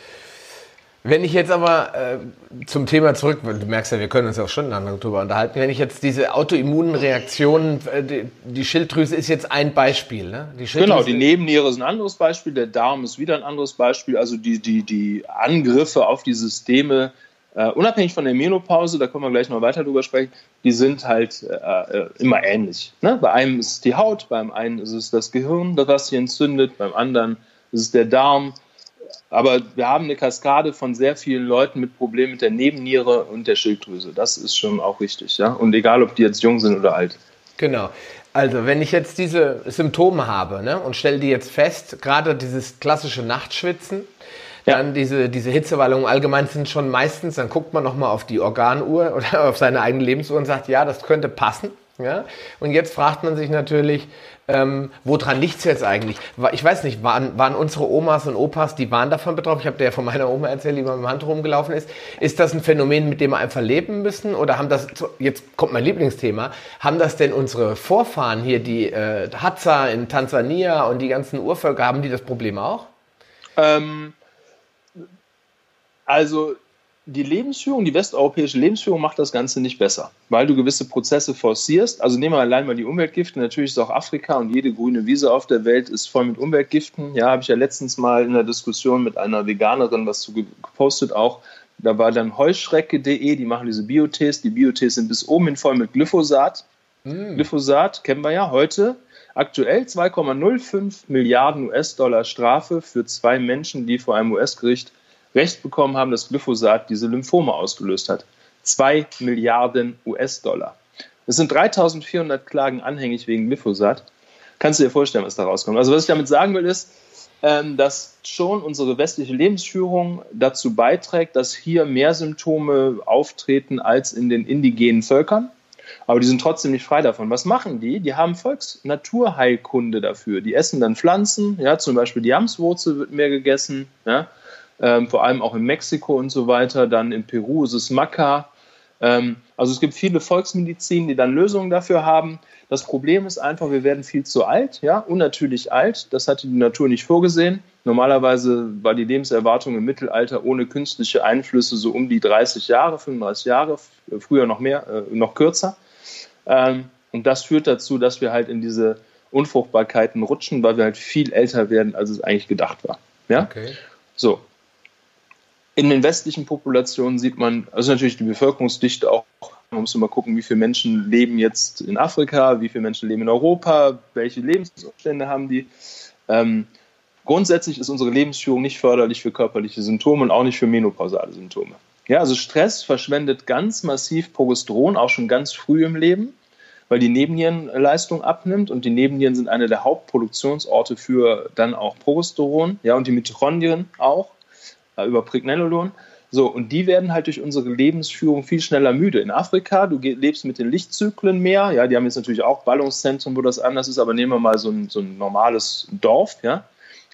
Wenn ich jetzt aber äh, zum Thema zurück, du merkst ja, wir können uns auch schon darüber unterhalten, wenn ich jetzt diese autoimmunen Reaktionen, äh, die, die, Schilddrüse ist jetzt ein Beispiel. Ne? Die genau, die Nebenniere ist ein anderes Beispiel, der Darm ist wieder ein anderes Beispiel. Also die, die, die Angriffe auf die Systeme, äh, unabhängig von der Menopause, da können wir gleich noch weiter drüber sprechen, die sind halt äh, äh immer ähnlich. Ne? Bei einem ist es die Haut, beim einen ist es das Gehirn, das sich entzündet, beim anderen ist es der Darm aber wir haben eine Kaskade von sehr vielen Leuten mit Problemen mit der Nebenniere und der Schilddrüse. Das ist schon auch richtig, ja. Und egal, ob die jetzt jung sind oder alt. Genau. Also, wenn ich jetzt diese Symptome habe ne, und stelle die jetzt fest, gerade dieses klassische Nachtschwitzen, ja. dann diese, diese Hitzewallungen allgemein sind schon meistens, dann guckt man nochmal auf die Organuhr oder auf seine eigene Lebensuhr und sagt, ja, das könnte passen. Ja? Und jetzt fragt man sich natürlich, ähm, woran liegt es jetzt eigentlich? Ich weiß nicht, waren, waren unsere Omas und Opas, die waren davon betroffen? Ich habe dir ja von meiner Oma erzählt, die mit dem Hand rumgelaufen ist. Ist das ein Phänomen, mit dem wir einfach leben müssen? Oder haben das, jetzt kommt mein Lieblingsthema, haben das denn unsere Vorfahren hier, die äh, Hadza in Tansania und die ganzen Urvölker, haben die das Problem auch? Ähm, also die Lebensführung, die westeuropäische Lebensführung macht das Ganze nicht besser, weil du gewisse Prozesse forcierst. Also nehmen wir allein mal die Umweltgifte. Natürlich ist auch Afrika und jede grüne Wiese auf der Welt ist voll mit Umweltgiften. Ja, habe ich ja letztens mal in der Diskussion mit einer Veganerin was zu gepostet auch. Da war dann heuschrecke.de, die machen diese Biotests. Die Biotests sind bis oben hin voll mit Glyphosat. Mm. Glyphosat kennen wir ja heute. Aktuell 2,05 Milliarden US-Dollar Strafe für zwei Menschen, die vor einem US-Gericht Recht bekommen haben, dass Glyphosat diese Lymphome ausgelöst hat. Zwei Milliarden US-Dollar. Es sind 3400 Klagen anhängig wegen Glyphosat. Kannst du dir vorstellen, was da rauskommt? Also was ich damit sagen will, ist, ähm, dass schon unsere westliche Lebensführung dazu beiträgt, dass hier mehr Symptome auftreten als in den indigenen Völkern. Aber die sind trotzdem nicht frei davon. Was machen die? Die haben Volksnaturheilkunde dafür. Die essen dann Pflanzen, ja, zum Beispiel die Jamswurzel wird mehr gegessen, ja, ähm, vor allem auch in Mexiko und so weiter. Dann in Peru ist es Maca. Ähm, also es gibt viele Volksmedizin, die dann Lösungen dafür haben. Das Problem ist einfach, wir werden viel zu alt, ja, unnatürlich alt. Das hatte die Natur nicht vorgesehen. Normalerweise war die Lebenserwartung im Mittelalter ohne künstliche Einflüsse so um die 30 Jahre, 35 Jahre, früher noch mehr, äh, noch kürzer. Ähm, und das führt dazu, dass wir halt in diese Unfruchtbarkeiten rutschen, weil wir halt viel älter werden, als es eigentlich gedacht war. Ja? Okay. So, in den westlichen Populationen sieht man, also natürlich die Bevölkerungsdichte auch, man muss immer gucken, wie viele Menschen leben jetzt in Afrika, wie viele Menschen leben in Europa, welche Lebensumstände haben die. Ähm, grundsätzlich ist unsere Lebensführung nicht förderlich für körperliche Symptome und auch nicht für menopausale Symptome. Ja, also Stress verschwendet ganz massiv Progesteron, auch schon ganz früh im Leben, weil die Nebennierenleistung abnimmt und die Nebennieren sind eine der Hauptproduktionsorte für dann auch Progesteron, ja, und die Mitochondrien auch über Pregnenolon. So, und die werden halt durch unsere Lebensführung viel schneller müde. In Afrika, du lebst mit den Lichtzyklen mehr, ja, die haben jetzt natürlich auch Ballungszentren, wo das anders ist, aber nehmen wir mal so ein, so ein normales Dorf, ja.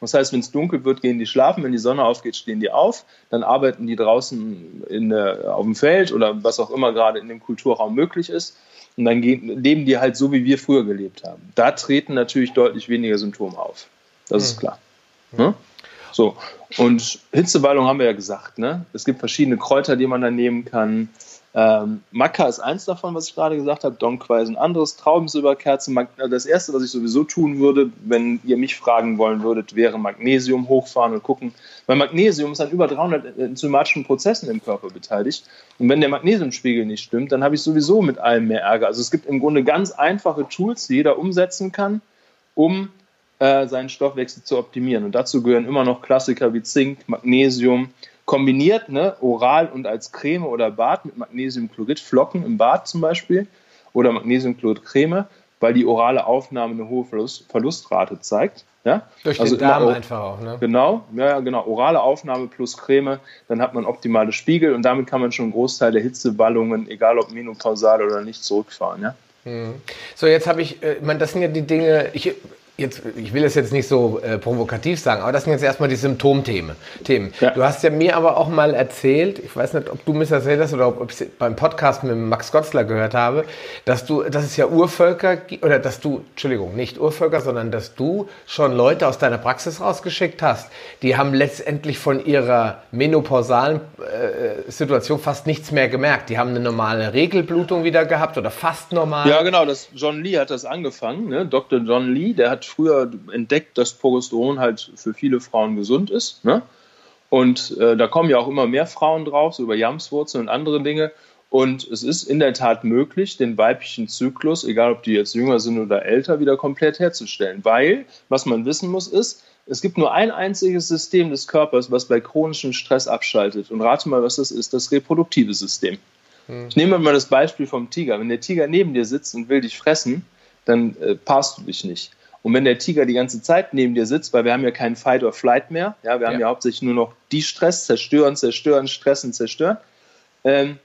Das heißt, wenn es dunkel wird, gehen die schlafen, wenn die Sonne aufgeht, stehen die auf, dann arbeiten die draußen in auf dem Feld oder was auch immer gerade in dem Kulturraum möglich ist. Und dann gehen, leben die halt so, wie wir früher gelebt haben. Da treten natürlich deutlich weniger Symptome auf. Das mhm. ist klar. Mhm. So, und Hitzewallung haben wir ja gesagt, ne? Es gibt verschiedene Kräuter, die man da nehmen kann. Ähm, Maca ist eins davon, was ich gerade gesagt habe. Donquai ist ein anderes. Traubensilberkerze. Äh, das erste, was ich sowieso tun würde, wenn ihr mich fragen wollen würdet, wäre Magnesium hochfahren und gucken. Weil Magnesium ist an über 300 enzymatischen Prozessen im Körper beteiligt. Und wenn der Magnesiumspiegel nicht stimmt, dann habe ich sowieso mit allem mehr Ärger. Also es gibt im Grunde ganz einfache Tools, die jeder umsetzen kann, um äh, seinen Stoffwechsel zu optimieren. Und dazu gehören immer noch Klassiker wie Zink, Magnesium, kombiniert, ne, oral und als Creme oder Bad mit Magnesiumchlorid, Flocken im Bad zum Beispiel oder Magnesiumchlorid-Creme, weil die orale Aufnahme eine hohe Verlust, Verlustrate zeigt. Ja? Durch also den Darm einfach auch, ne? Genau, ja, genau. Orale Aufnahme plus Creme, dann hat man optimale Spiegel und damit kann man schon einen Großteil der Hitzewallungen, egal ob menopausal oder nicht, zurückfahren. Ja? Hm. So, jetzt habe ich, äh, ich meine, das sind ja die Dinge, ich jetzt, ich will es jetzt nicht so äh, provokativ sagen, aber das sind jetzt erstmal die Symptomthemen. Themen. Ja. Du hast ja mir aber auch mal erzählt, ich weiß nicht, ob du mir das erzählt hast oder ob ich es beim Podcast mit Max Gotzler gehört habe, dass du, dass es ja Urvölker, oder dass du, Entschuldigung, nicht Urvölker, sondern dass du schon Leute aus deiner Praxis rausgeschickt hast, die haben letztendlich von ihrer menopausalen äh, Situation fast nichts mehr gemerkt. Die haben eine normale Regelblutung wieder gehabt oder fast normal. Ja, genau, das, John Lee hat das angefangen, ne? Dr. John Lee, der hat früher entdeckt, dass Progesteron halt für viele Frauen gesund ist. Ne? Und äh, da kommen ja auch immer mehr Frauen drauf, so über Jamswurzeln und andere Dinge. Und es ist in der Tat möglich, den weiblichen Zyklus, egal ob die jetzt jünger sind oder älter, wieder komplett herzustellen. Weil, was man wissen muss, ist, es gibt nur ein einziges System des Körpers, was bei chronischem Stress abschaltet. Und rate mal, was das ist, das reproduktive System. Hm. Ich nehme mal das Beispiel vom Tiger. Wenn der Tiger neben dir sitzt und will dich fressen, dann äh, passt du dich nicht. Und wenn der Tiger die ganze Zeit neben dir sitzt, weil wir haben ja keinen Fight or Flight mehr, ja, wir haben ja, ja hauptsächlich nur noch die Stress, zerstören, zerstören, stressen, zerstören, ähm,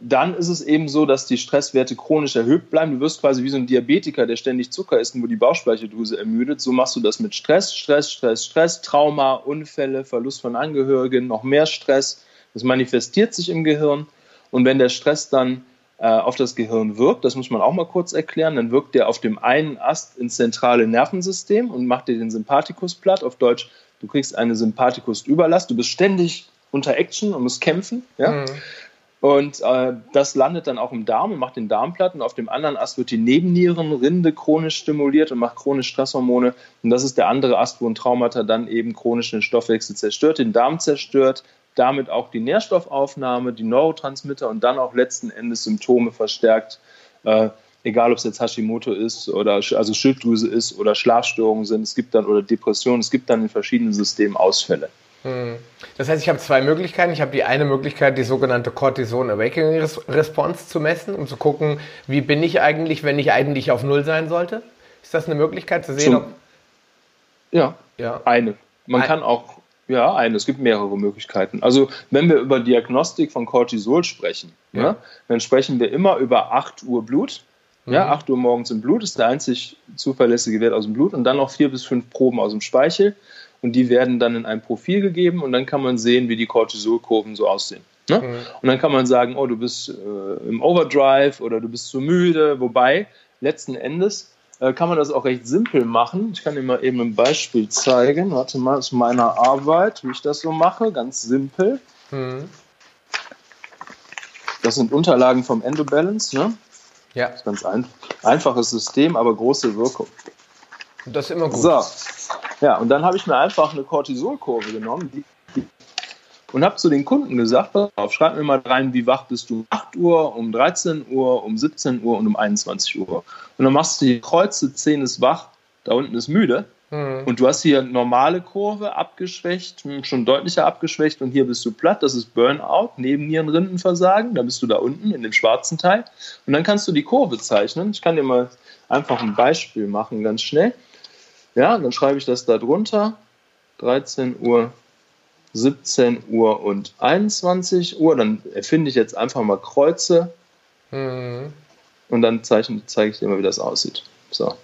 dann ist es eben so, dass die Stresswerte chronisch erhöht bleiben. Du wirst quasi wie so ein Diabetiker, der ständig Zucker isst und wo die Bauchspeicheldrüse ermüdet. So machst du das mit Stress, Stress, Stress, Stress, Trauma, Unfälle, Verlust von Angehörigen, noch mehr Stress. Das manifestiert sich im Gehirn. Und wenn der Stress dann auf das Gehirn wirkt, das muss man auch mal kurz erklären, dann wirkt der auf dem einen Ast ins zentrale Nervensystem und macht dir den Sympathikus platt. Auf Deutsch, du kriegst eine Sympathikus-Überlast, du bist ständig unter Action und musst kämpfen. Ja? Mhm. Und äh, das landet dann auch im Darm und macht den Darm platt. Und auf dem anderen Ast wird die Nebennierenrinde chronisch stimuliert und macht chronisch Stresshormone. Und das ist der andere Ast, wo ein Traumata dann eben chronisch den Stoffwechsel zerstört, den Darm zerstört, damit auch die Nährstoffaufnahme, die Neurotransmitter und dann auch letzten Endes Symptome verstärkt. Äh, egal ob es jetzt Hashimoto ist oder also Schilddrüse ist oder Schlafstörungen sind, es gibt dann oder Depressionen, es gibt dann in verschiedenen Systemen Ausfälle. Hm. Das heißt, ich habe zwei Möglichkeiten. Ich habe die eine Möglichkeit, die sogenannte Cortison Awakening Response zu messen, um zu gucken, wie bin ich eigentlich, wenn ich eigentlich auf Null sein sollte. Ist das eine Möglichkeit zu sehen, Zum, ob. Ja, ja, eine. Man Ein, kann auch ja, eine. Es gibt mehrere Möglichkeiten. Also, wenn wir über Diagnostik von Cortisol sprechen, ja. ja dann sprechen wir immer über 8 Uhr Blut. Mhm. Ja, 8 Uhr morgens im Blut ist der einzig zuverlässige Wert aus dem Blut und dann noch vier bis fünf Proben aus dem Speichel und die werden dann in ein Profil gegeben und dann kann man sehen, wie die Cortisolkurven so aussehen. Ne? Mhm. Und dann kann man sagen, oh, du bist äh, im Overdrive oder du bist zu müde, wobei letzten Endes kann man das auch recht simpel machen. Ich kann dir mal eben ein Beispiel zeigen. Warte mal, aus meiner Arbeit, wie ich das so mache. Ganz simpel. Mhm. Das sind Unterlagen vom Endobalance. Ne? Ja. Das ist ganz ein, einfaches System, aber große Wirkung. Das ist immer gut. So. Ja, und dann habe ich mir einfach eine Cortisolkurve genommen, die und habe zu den Kunden gesagt, pass auf, schreib mir mal rein, wie wach bist du um 8 Uhr, um 13 Uhr, um 17 Uhr und um 21 Uhr. Und dann machst du die Kreuze, 10 ist wach, da unten ist müde. Mhm. Und du hast hier normale Kurve, abgeschwächt, schon deutlicher abgeschwächt und hier bist du platt, das ist Burnout, Nebennierenrindenversagen, da bist du da unten in dem schwarzen Teil. Und dann kannst du die Kurve zeichnen. Ich kann dir mal einfach ein Beispiel machen, ganz schnell. Ja, dann schreibe ich das da drunter. 13 Uhr 17 Uhr und 21 Uhr. Dann erfinde ich jetzt einfach mal Kreuze mhm. und dann zeige ich dir mal, wie das aussieht. So.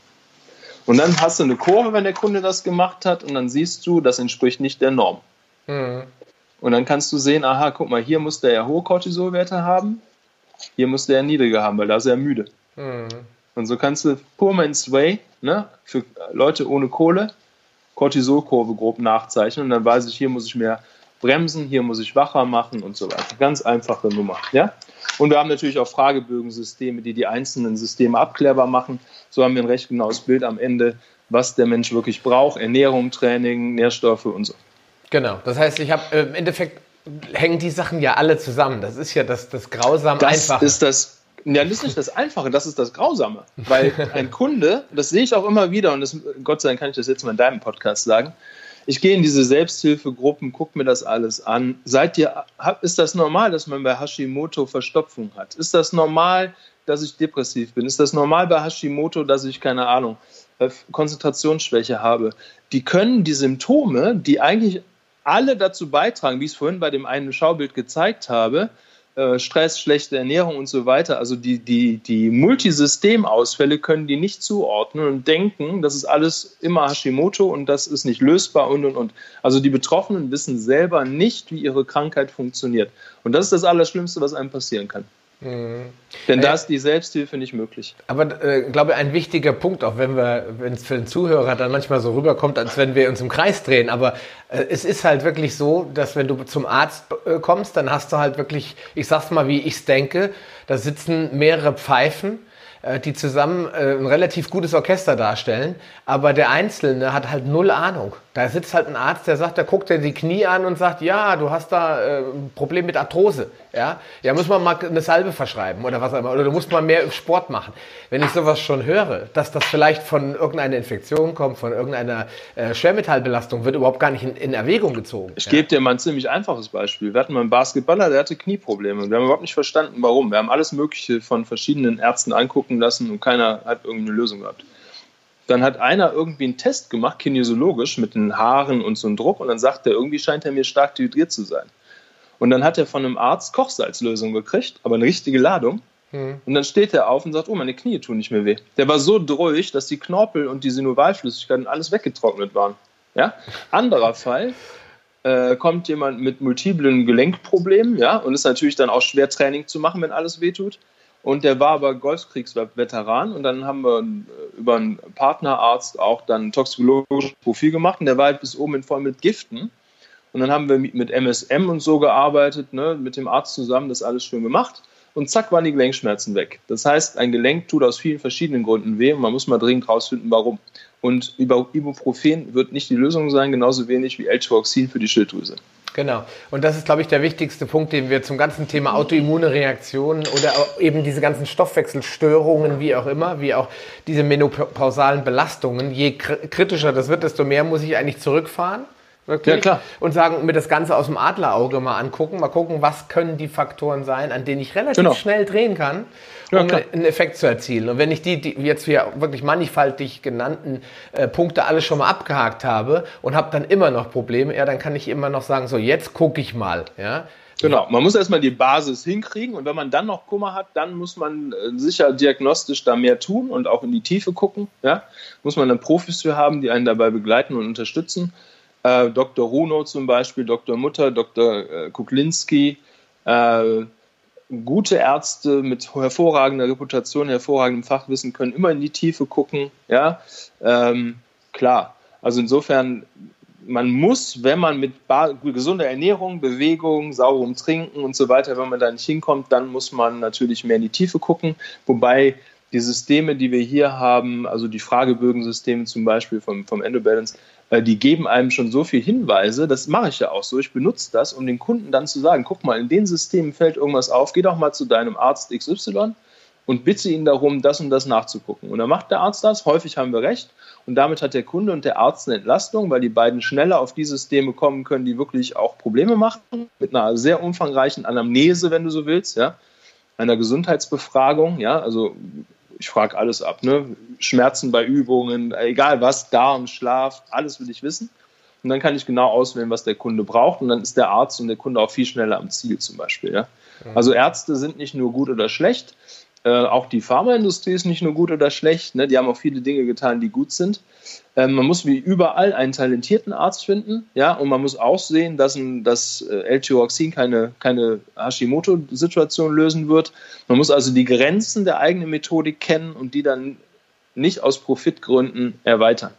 Und dann hast du eine Kurve, wenn der Kunde das gemacht hat, und dann siehst du, das entspricht nicht der Norm. Mhm. Und dann kannst du sehen, aha, guck mal, hier muss der ja hohe Cortisolwerte haben, hier muss der ja niedrige haben, weil da ist er müde. Mhm. Und so kannst du Poor Man's Way, ne, für Leute ohne Kohle, Cortisolkurve grob nachzeichnen und dann weiß ich, hier muss ich mehr bremsen, hier muss ich wacher machen und so weiter. Ganz einfache Nummer. Ja? Und wir haben natürlich auch Fragebögensysteme, die die einzelnen Systeme abklärbar machen. So haben wir ein recht genaues Bild am Ende, was der Mensch wirklich braucht. Ernährung, Training, Nährstoffe und so. Genau. Das heißt, ich habe äh, im Endeffekt hängen die Sachen ja alle zusammen. Das ist ja das, das grausam das Einfache. Ist das, ja, das ist nicht das Einfache, das ist das Grausame. Weil ein Kunde, das sehe ich auch immer wieder, und das, Gott sei Dank kann ich das jetzt mal in deinem Podcast sagen, ich gehe in diese Selbsthilfegruppen, gucke mir das alles an. Seid ihr, ist das normal, dass man bei Hashimoto Verstopfung hat? Ist das normal, dass ich depressiv bin? Ist das normal bei Hashimoto, dass ich, keine Ahnung, äh, Konzentrationsschwäche habe? Die können die Symptome, die eigentlich alle dazu beitragen, wie ich es vorhin bei dem einen Schaubild gezeigt habe, äh, Stress, schlechte Ernährung und so weiter, also die, die, die Multisystemausfälle können die nicht zuordnen und denken, das ist alles immer Hashimoto und das ist nicht lösbar und und und. Also die Betroffenen wissen selber nicht, wie ihre Krankheit funktioniert. Und das ist das Allerschlimmste, was einem passieren kann. Mhm. Denn da ist die Selbsthilfe nicht möglich. Aber äh, glaube ein wichtiger Punkt, auch wenn wir, wenn es für den Zuhörer dann manchmal so rüberkommt, als wenn wir uns im Kreis drehen. Aber äh, es ist halt wirklich so, dass wenn du zum Arzt äh, kommst, dann hast du halt wirklich, ich sag's mal, wie ich's denke, da sitzen mehrere Pfeifen äh, die zusammen äh, ein relativ gutes Orchester darstellen, aber der Einzelne hat halt null Ahnung. Da sitzt halt ein Arzt, der sagt, der guckt dir die Knie an und sagt, ja, du hast da äh, ein Problem mit Arthrose. Ja, ja, muss man mal eine Salbe verschreiben oder was auch immer. Oder du musst mal mehr Sport machen. Wenn ich sowas schon höre, dass das vielleicht von irgendeiner Infektion kommt, von irgendeiner äh, Schwermetallbelastung, wird überhaupt gar nicht in, in Erwägung gezogen. Ich ja. gebe dir mal ein ziemlich einfaches Beispiel. Wir hatten mal einen Basketballer, der hatte Knieprobleme. Wir haben überhaupt nicht verstanden, warum. Wir haben alles Mögliche von verschiedenen Ärzten angucken lassen und keiner hat irgendeine Lösung gehabt. Dann hat einer irgendwie einen Test gemacht, kinesiologisch, mit den Haaren und so einem Druck. Und dann sagt er, irgendwie scheint er mir stark dehydriert zu sein. Und dann hat er von einem Arzt Kochsalzlösung gekriegt, aber eine richtige Ladung. Mhm. Und dann steht er auf und sagt, oh, meine Knie tun nicht mehr weh. Der war so durch, dass die Knorpel und die Synovalflüssigkeiten alles weggetrocknet waren. Ja? Anderer Fall, äh, kommt jemand mit multiplen Gelenkproblemen, ja, und ist natürlich dann auch schwer Training zu machen, wenn alles wehtut. Und der war aber Golfkriegsveteran und dann haben wir äh, über einen Partnerarzt auch dann ein toxikologisches Profil gemacht und der war halt bis oben in voll mit Giften. Und dann haben wir mit MSM und so gearbeitet, ne, mit dem Arzt zusammen das alles schön gemacht und zack waren die Gelenkschmerzen weg. Das heißt, ein Gelenk tut aus vielen verschiedenen Gründen weh und man muss mal dringend rausfinden, warum. Und Ibuprofen wird nicht die Lösung sein, genauso wenig wie L-Tyroxin für die Schilddrüse. Genau. Und das ist, glaube ich, der wichtigste Punkt, den wir zum ganzen Thema autoimmune Reaktionen oder eben diese ganzen Stoffwechselstörungen, wie auch immer, wie auch diese menopausalen Belastungen, je kritischer das wird, desto mehr muss ich eigentlich zurückfahren. Wirklich? Ja, klar. Und sagen, mir das Ganze aus dem Adlerauge mal angucken, mal gucken, was können die Faktoren sein, an denen ich relativ genau. schnell drehen kann, um ja, einen Effekt zu erzielen. Und wenn ich die, die jetzt hier wirklich mannigfaltig genannten äh, Punkte alle schon mal abgehakt habe und habe dann immer noch Probleme, ja, dann kann ich immer noch sagen, so jetzt gucke ich mal, ja. Genau, man muss erstmal die Basis hinkriegen und wenn man dann noch Kummer hat, dann muss man äh, sicher diagnostisch da mehr tun und auch in die Tiefe gucken. Ja? Muss man dann Profis für haben, die einen dabei begleiten und unterstützen. Äh, Dr. Runo zum Beispiel, Dr. Mutter, Dr. Äh, Kuklinski, äh, gute Ärzte mit hervorragender Reputation, hervorragendem Fachwissen können immer in die Tiefe gucken. Ja, ähm, klar. Also insofern, man muss, wenn man mit gesunder Ernährung, Bewegung, sauberem Trinken und so weiter, wenn man da nicht hinkommt, dann muss man natürlich mehr in die Tiefe gucken. Wobei die Systeme, die wir hier haben, also die Fragebögensysteme zum Beispiel vom, vom Endobalance, die geben einem schon so viele Hinweise, das mache ich ja auch so. Ich benutze das, um den Kunden dann zu sagen, guck mal, in den Systemen fällt irgendwas auf, geh doch mal zu deinem Arzt XY und bitte ihn darum, das und das nachzugucken. Und dann macht der Arzt das, häufig haben wir recht. Und damit hat der Kunde und der Arzt eine Entlastung, weil die beiden schneller auf die Systeme kommen können, die wirklich auch Probleme machen, mit einer sehr umfangreichen Anamnese, wenn du so willst, ja, einer Gesundheitsbefragung, ja, also ich frage alles ab, ne? Schmerzen bei Übungen, egal was, Darm, Schlaf, alles will ich wissen. Und dann kann ich genau auswählen, was der Kunde braucht. Und dann ist der Arzt und der Kunde auch viel schneller am Ziel zum Beispiel. Ja? Also Ärzte sind nicht nur gut oder schlecht, äh, auch die Pharmaindustrie ist nicht nur gut oder schlecht. Ne? Die haben auch viele Dinge getan, die gut sind. Ähm, man muss wie überall einen talentierten Arzt finden. Ja? Und man muss auch sehen, dass, ein, dass äh, L-Tyroxin keine, keine Hashimoto-Situation lösen wird. Man muss also die Grenzen der eigenen Methodik kennen und die dann nicht aus Profitgründen erweitern.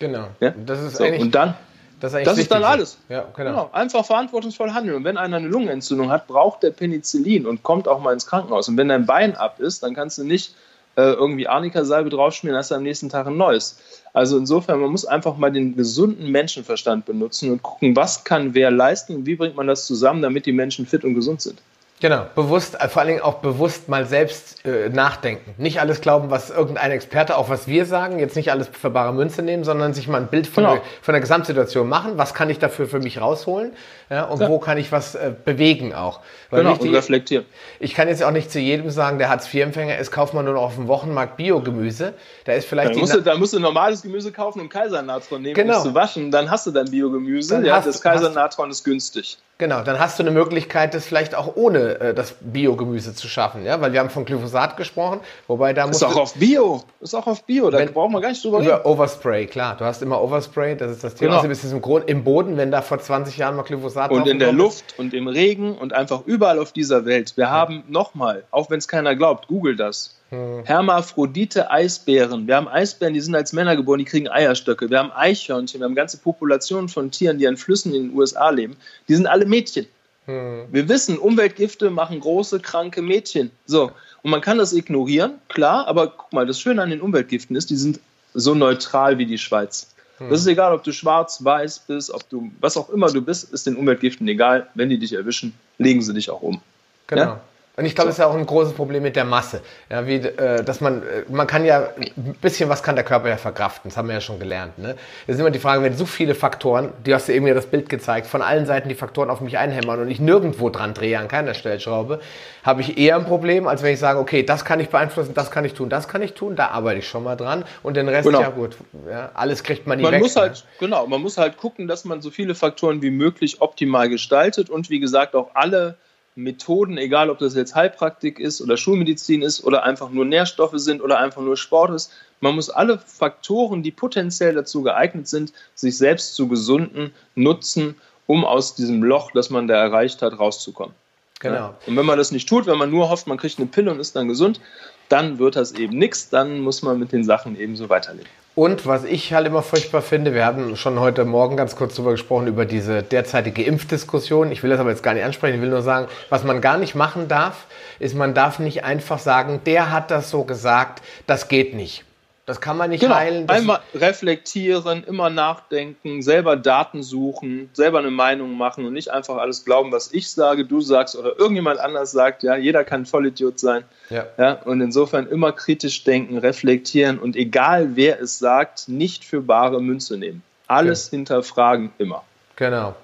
Genau. Ja? Das ist so, eigentlich, und dann, das ist, das ist dann alles. Ja, genau. genau. Einfach verantwortungsvoll handeln. Und wenn einer eine Lungenentzündung hat, braucht der Penicillin und kommt auch mal ins Krankenhaus. Und wenn dein Bein ab ist, dann kannst du nicht äh, irgendwie Arnika-Salbe draufschmieren, hast du am nächsten Tag ein neues. Also insofern, man muss einfach mal den gesunden Menschenverstand benutzen und gucken, was kann wer leisten und wie bringt man das zusammen, damit die Menschen fit und gesund sind. Genau, bewusst, äh, vor allen Dingen auch bewusst mal selbst äh, nachdenken. Nicht alles glauben, was irgendein Experte, auch was wir sagen, jetzt nicht alles für bare Münze nehmen, sondern sich mal ein Bild von, genau. der, von der Gesamtsituation machen. Was kann ich dafür für mich rausholen? Ja, und ja. wo kann ich was äh, bewegen auch? Weil genau, und reflektieren. Ich kann jetzt auch nicht zu jedem sagen, der Hartz-IV-Empfänger ist, kauft man nur noch auf dem Wochenmarkt Biogemüse. Da ist vielleicht. Da musst, du, da musst du normales Gemüse kaufen und Kaisernatron nehmen, genau. um es zu waschen. Dann hast du dein Biogemüse. Dann ja, das Kaisernatron ist günstig. Genau, dann hast du eine Möglichkeit, das vielleicht auch ohne äh, das Biogemüse zu schaffen, ja, weil wir haben von Glyphosat gesprochen, wobei da muss ist auch auf Bio, ist auch auf Bio, da brauchen wir gar nicht drüber reden. Overspray, klar, du hast immer Overspray, das ist das Thema. Genau. Also im, Grund, im Boden, wenn da vor 20 Jahren mal Glyphosat und in der Luft ist. und im Regen und einfach überall auf dieser Welt. Wir ja. haben nochmal, auch wenn es keiner glaubt, google das. Hm. Hermaphrodite Eisbären. Wir haben Eisbären, die sind als Männer geboren, die kriegen Eierstöcke. Wir haben Eichhörnchen, wir haben ganze Populationen von Tieren, die an Flüssen in den USA leben. Die sind alle Mädchen. Hm. Wir wissen, Umweltgifte machen große, kranke Mädchen. So. Und man kann das ignorieren, klar, aber guck mal, das Schöne an den Umweltgiften ist, die sind so neutral wie die Schweiz. Hm. Das ist egal, ob du schwarz, weiß bist, ob du, was auch immer du bist, ist den Umweltgiften egal. Wenn die dich erwischen, legen sie dich auch um. Genau. Ja? Und ich glaube, so. das ist ja auch ein großes Problem mit der Masse. Ja, wie, äh, dass man, äh, man kann ja, ein bisschen was kann der Körper ja verkraften, das haben wir ja schon gelernt. Ne? Das ist immer die Frage, wenn so viele Faktoren, du hast ja eben ja das Bild gezeigt, von allen Seiten die Faktoren auf mich einhämmern und ich nirgendwo dran drehe, an keiner Stellschraube, habe ich eher ein Problem, als wenn ich sage, okay, das kann ich beeinflussen, das kann ich tun, das kann ich tun, da arbeite ich schon mal dran und den Rest, genau. ja gut, ja, alles kriegt man nie man weg. Muss halt, ne? Genau, man muss halt gucken, dass man so viele Faktoren wie möglich optimal gestaltet und wie gesagt auch alle Methoden, egal ob das jetzt Heilpraktik ist oder Schulmedizin ist oder einfach nur Nährstoffe sind oder einfach nur Sport ist. Man muss alle Faktoren, die potenziell dazu geeignet sind, sich selbst zu gesunden, nutzen, um aus diesem Loch, das man da erreicht hat, rauszukommen. Genau. Ja? Und wenn man das nicht tut, wenn man nur hofft, man kriegt eine Pille und ist dann gesund, dann wird das eben nichts, dann muss man mit den Sachen eben so weiterleben. Und was ich halt immer furchtbar finde, wir haben schon heute Morgen ganz kurz darüber gesprochen, über diese derzeitige Impfdiskussion. Ich will das aber jetzt gar nicht ansprechen, ich will nur sagen, was man gar nicht machen darf, ist, man darf nicht einfach sagen, der hat das so gesagt, das geht nicht. Das kann man nicht genau. heilen. Einmal reflektieren, immer nachdenken, selber Daten suchen, selber eine Meinung machen und nicht einfach alles glauben, was ich sage, du sagst oder irgendjemand anders sagt. Ja, jeder kann Vollidiot sein. Ja. ja. Und insofern immer kritisch denken, reflektieren und egal wer es sagt, nicht für bare Münze nehmen. Alles okay. hinterfragen immer. Genau.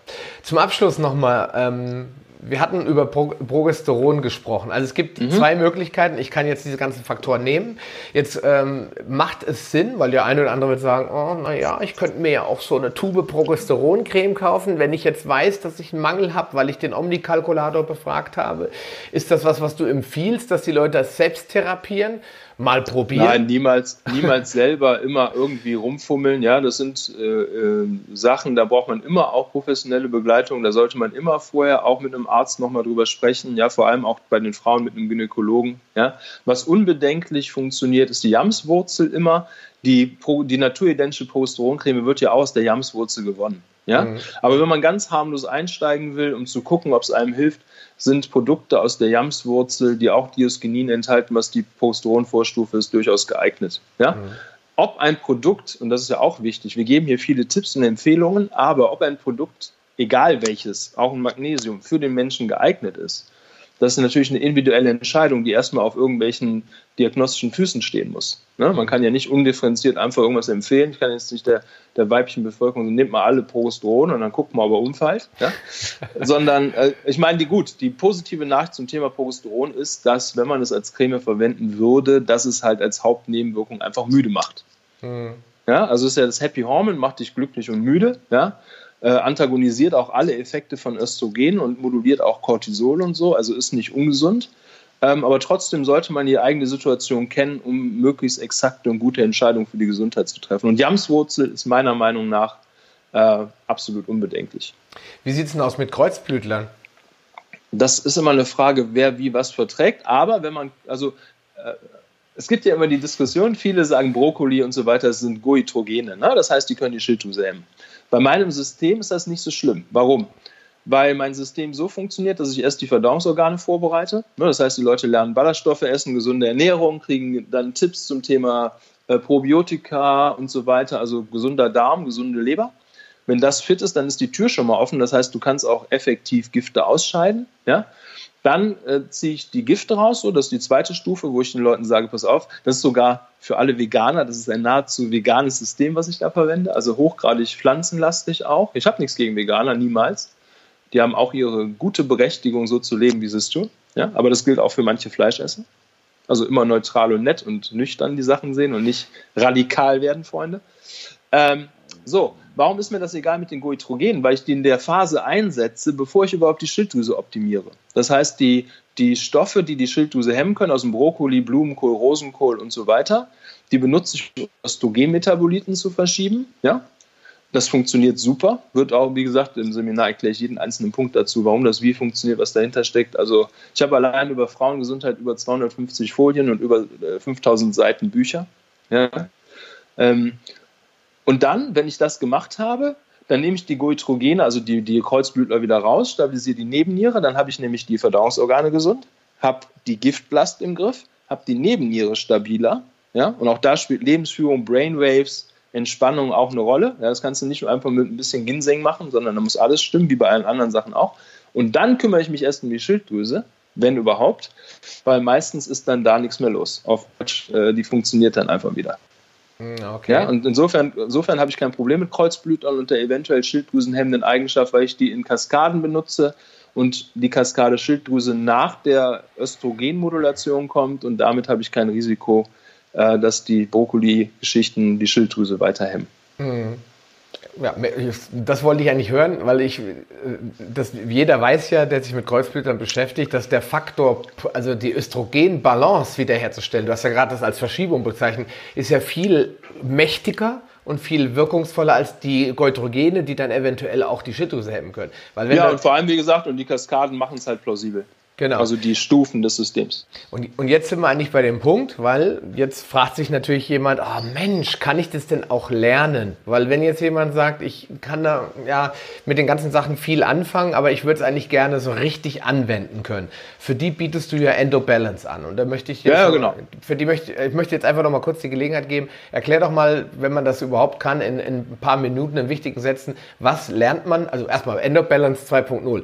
Zum Abschluss nochmal, ähm, wir hatten über Pro Progesteron gesprochen. Also es gibt mhm. zwei Möglichkeiten. Ich kann jetzt diese ganzen Faktoren nehmen. Jetzt ähm, macht es Sinn, weil der eine oder andere wird sagen, oh, naja, ich könnte mir ja auch so eine Tube Progesteroncreme kaufen. Wenn ich jetzt weiß, dass ich einen Mangel habe, weil ich den Omnikalkulator befragt habe, ist das was, was du empfiehlst, dass die Leute das selbst therapieren? Mal probieren? Nein, niemals, niemals selber immer irgendwie rumfummeln. Ja, das sind äh, äh, Sachen, da braucht man immer auch professionelle Begleitung. Da sollte man immer vorher auch mit einem Arzt nochmal drüber sprechen. Ja, vor allem auch bei den Frauen mit einem Gynäkologen. Ja, was unbedenklich funktioniert, ist die Jamswurzel immer. Die, die naturidentische Progesteroncreme wird ja aus der Jamswurzel gewonnen. Ja? Mhm. Aber wenn man ganz harmlos einsteigen will, um zu gucken, ob es einem hilft, sind Produkte aus der Jamswurzel, die auch Diosgenin enthalten, was die Progesteronvorstufe ist, durchaus geeignet. Ja? Mhm. Ob ein Produkt, und das ist ja auch wichtig, wir geben hier viele Tipps und Empfehlungen, aber ob ein Produkt, egal welches, auch ein Magnesium, für den Menschen geeignet ist, das ist natürlich eine individuelle Entscheidung, die erstmal auf irgendwelchen diagnostischen Füßen stehen muss. Ne? Man kann ja nicht undifferenziert einfach irgendwas empfehlen. Ich kann jetzt nicht der, der weiblichen Bevölkerung, so, nehmt mal alle Progesteron und dann guckt mal, ob er umfällt. Ja? Sondern, äh, ich meine, die gut, die positive Nachricht zum Thema Progesteron ist, dass, wenn man es als Creme verwenden würde, dass es halt als Hauptnebenwirkung einfach müde macht. Mhm. Ja, also ist ja das Happy Hormone, macht dich glücklich und müde. Ja? Äh, antagonisiert auch alle Effekte von Östrogen und moduliert auch Cortisol und so, also ist nicht ungesund. Ähm, aber trotzdem sollte man die eigene Situation kennen, um möglichst exakte und gute Entscheidungen für die Gesundheit zu treffen. Und Jamswurzel ist meiner Meinung nach äh, absolut unbedenklich. Wie sieht es denn aus mit Kreuzblütlern? Das ist immer eine Frage, wer wie was verträgt. Aber wenn man, also äh, es gibt ja immer die Diskussion, viele sagen Brokkoli und so weiter sind Goitrogene, ne? das heißt, die können die Schilddrüse hemmen. Bei meinem System ist das nicht so schlimm. Warum? Weil mein System so funktioniert, dass ich erst die Verdauungsorgane vorbereite. Ne? Das heißt, die Leute lernen Ballaststoffe essen, gesunde Ernährung, kriegen dann Tipps zum Thema äh, Probiotika und so weiter, also gesunder Darm, gesunde Leber. Wenn das fit ist, dann ist die Tür schon mal offen. Das heißt, du kannst auch effektiv Gifte ausscheiden. Ja? Dann äh, ziehe ich die Gifte raus, so, das ist die zweite Stufe, wo ich den Leuten sage, pass auf, das ist sogar für alle Veganer, das ist ein nahezu veganes System, was ich da verwende, also hochgradig pflanzenlastig auch. Ich habe nichts gegen Veganer, niemals. Die haben auch ihre gute Berechtigung, so zu leben, wie sie es tun. Ja? Aber das gilt auch für manche Fleischesser. Also immer neutral und nett und nüchtern die Sachen sehen und nicht radikal werden, Freunde. Ähm, so, Warum ist mir das egal mit den Goitrogenen? Weil ich die in der Phase einsetze, bevor ich überhaupt die Schilddrüse optimiere. Das heißt, die, die Stoffe, die die Schilddrüse hemmen können, aus dem Brokkoli, Blumenkohl, Rosenkohl und so weiter, die benutze ich, um Östrogenmetaboliten zu verschieben. Ja? Das funktioniert super. Wird auch, wie gesagt, im Seminar erkläre ich jeden einzelnen Punkt dazu, warum das wie funktioniert, was dahinter steckt. Also ich habe allein über Frauengesundheit über 250 Folien und über 5000 äh, Seiten Bücher. Ja? Ähm, und dann, wenn ich das gemacht habe, dann nehme ich die Goitrogene, also die, die Kreuzblütler wieder raus, stabilisiere die Nebenniere, dann habe ich nämlich die Verdauungsorgane gesund, habe die Giftblast im Griff, habe die Nebenniere stabiler. Ja? Und auch da spielt Lebensführung, Brainwaves, Entspannung auch eine Rolle. Ja, das kannst du nicht nur einfach mit ein bisschen Ginseng machen, sondern da muss alles stimmen, wie bei allen anderen Sachen auch. Und dann kümmere ich mich erst um die Schilddrüse, wenn überhaupt, weil meistens ist dann da nichts mehr los. Auf, äh, die funktioniert dann einfach wieder. Hm, okay. Ja, und insofern, insofern habe ich kein Problem mit Kreuzblütern und der eventuell schilddrüsenhemmenden Eigenschaft, weil ich die in Kaskaden benutze und die Kaskade Schilddrüse nach der Östrogenmodulation kommt und damit habe ich kein Risiko, äh, dass die Brokkoli-Geschichten die Schilddrüse weiter hemmen. Mhm ja, das wollte ich eigentlich hören, weil ich, äh, das, jeder weiß ja, der sich mit Kreuzblütern beschäftigt, dass der Faktor, also die Östrogenbalance wiederherzustellen, du hast ja gerade das als Verschiebung bezeichnet, ist ja viel mächtiger und viel wirkungsvoller als die Goitrogene, die dann eventuell auch die Schilddrüse hemmen können. ja, und vor allem, wie gesagt, und die Kaskaden machen es halt plausibel. Genau. Also die Stufen des Systems. Und, und jetzt sind wir eigentlich bei dem Punkt, weil jetzt fragt sich natürlich jemand, oh Mensch, kann ich das denn auch lernen? Weil wenn jetzt jemand sagt, ich kann da ja mit den ganzen Sachen viel anfangen, aber ich würde es eigentlich gerne so richtig anwenden können. Für die bietest du ja Endobalance an. Und da möchte ich jetzt, ja, genau. für die möchte ich möchte jetzt einfach noch mal kurz die Gelegenheit geben. Erklär doch mal, wenn man das überhaupt kann, in, in ein paar Minuten, in wichtigen Sätzen, was lernt man? Also erstmal Endobalance 2.0.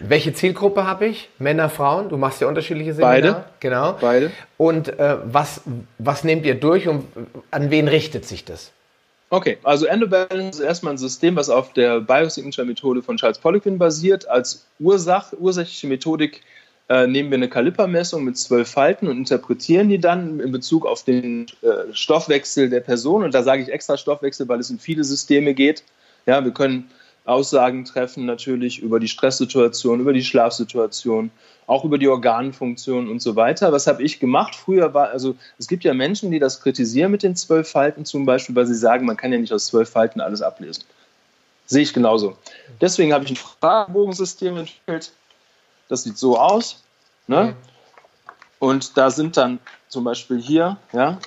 Welche Zielgruppe habe ich? Männer, Frauen? Du machst ja unterschiedliche Seminare. Beide. Genau. Beide. Und äh, was, was nehmt ihr durch und an wen richtet sich das? Okay, also Endobalance ist erstmal ein System, was auf der Biosignature-Methode von Charles Poliquin basiert. Als Ursach, ursächliche Methodik äh, nehmen wir eine Kalipermessung mit zwölf Falten und interpretieren die dann in Bezug auf den äh, Stoffwechsel der Person. Und da sage ich extra Stoffwechsel, weil es um viele Systeme geht. Ja, wir können Aussagen treffen, natürlich über die Stresssituation, über die Schlafsituation, auch über die Organfunktion und so weiter. Was habe ich gemacht? Früher war, also es gibt ja Menschen, die das kritisieren mit den zwölf Falten zum Beispiel, weil sie sagen, man kann ja nicht aus zwölf Falten alles ablesen. Sehe ich genauso. Deswegen habe ich ein Fragebogensystem entwickelt. Das sieht so aus. Ne? Mhm. Und da sind dann zum Beispiel hier, ja,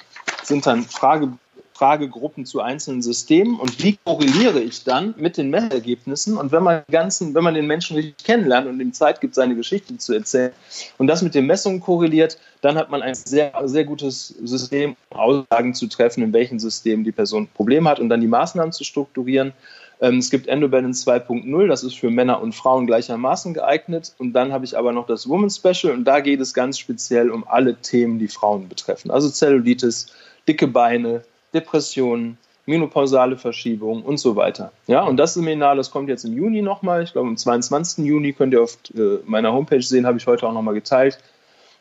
sind dann Frage, Fragegruppen zu einzelnen Systemen und wie korreliere ich dann mit den Messergebnissen und wenn man, ganzen, wenn man den Menschen richtig kennenlernt und ihm Zeit gibt, seine Geschichte zu erzählen und das mit den Messungen korreliert, dann hat man ein sehr, sehr gutes System, um Aussagen zu treffen, in welchem System die Person Probleme hat und dann die Maßnahmen zu strukturieren. Ähm, es gibt Endobalance 2.0, das ist für Männer und Frauen gleichermaßen geeignet. Und dann habe ich aber noch das Woman Special und da geht es ganz speziell um alle Themen, die Frauen betreffen. Also Zellulitis, dicke Beine, Depressionen, menopausale Verschiebungen und so weiter. Ja, und das Seminar, das kommt jetzt im Juni nochmal. Ich glaube, am 22. Juni könnt ihr auf äh, meiner Homepage sehen, habe ich heute auch nochmal geteilt.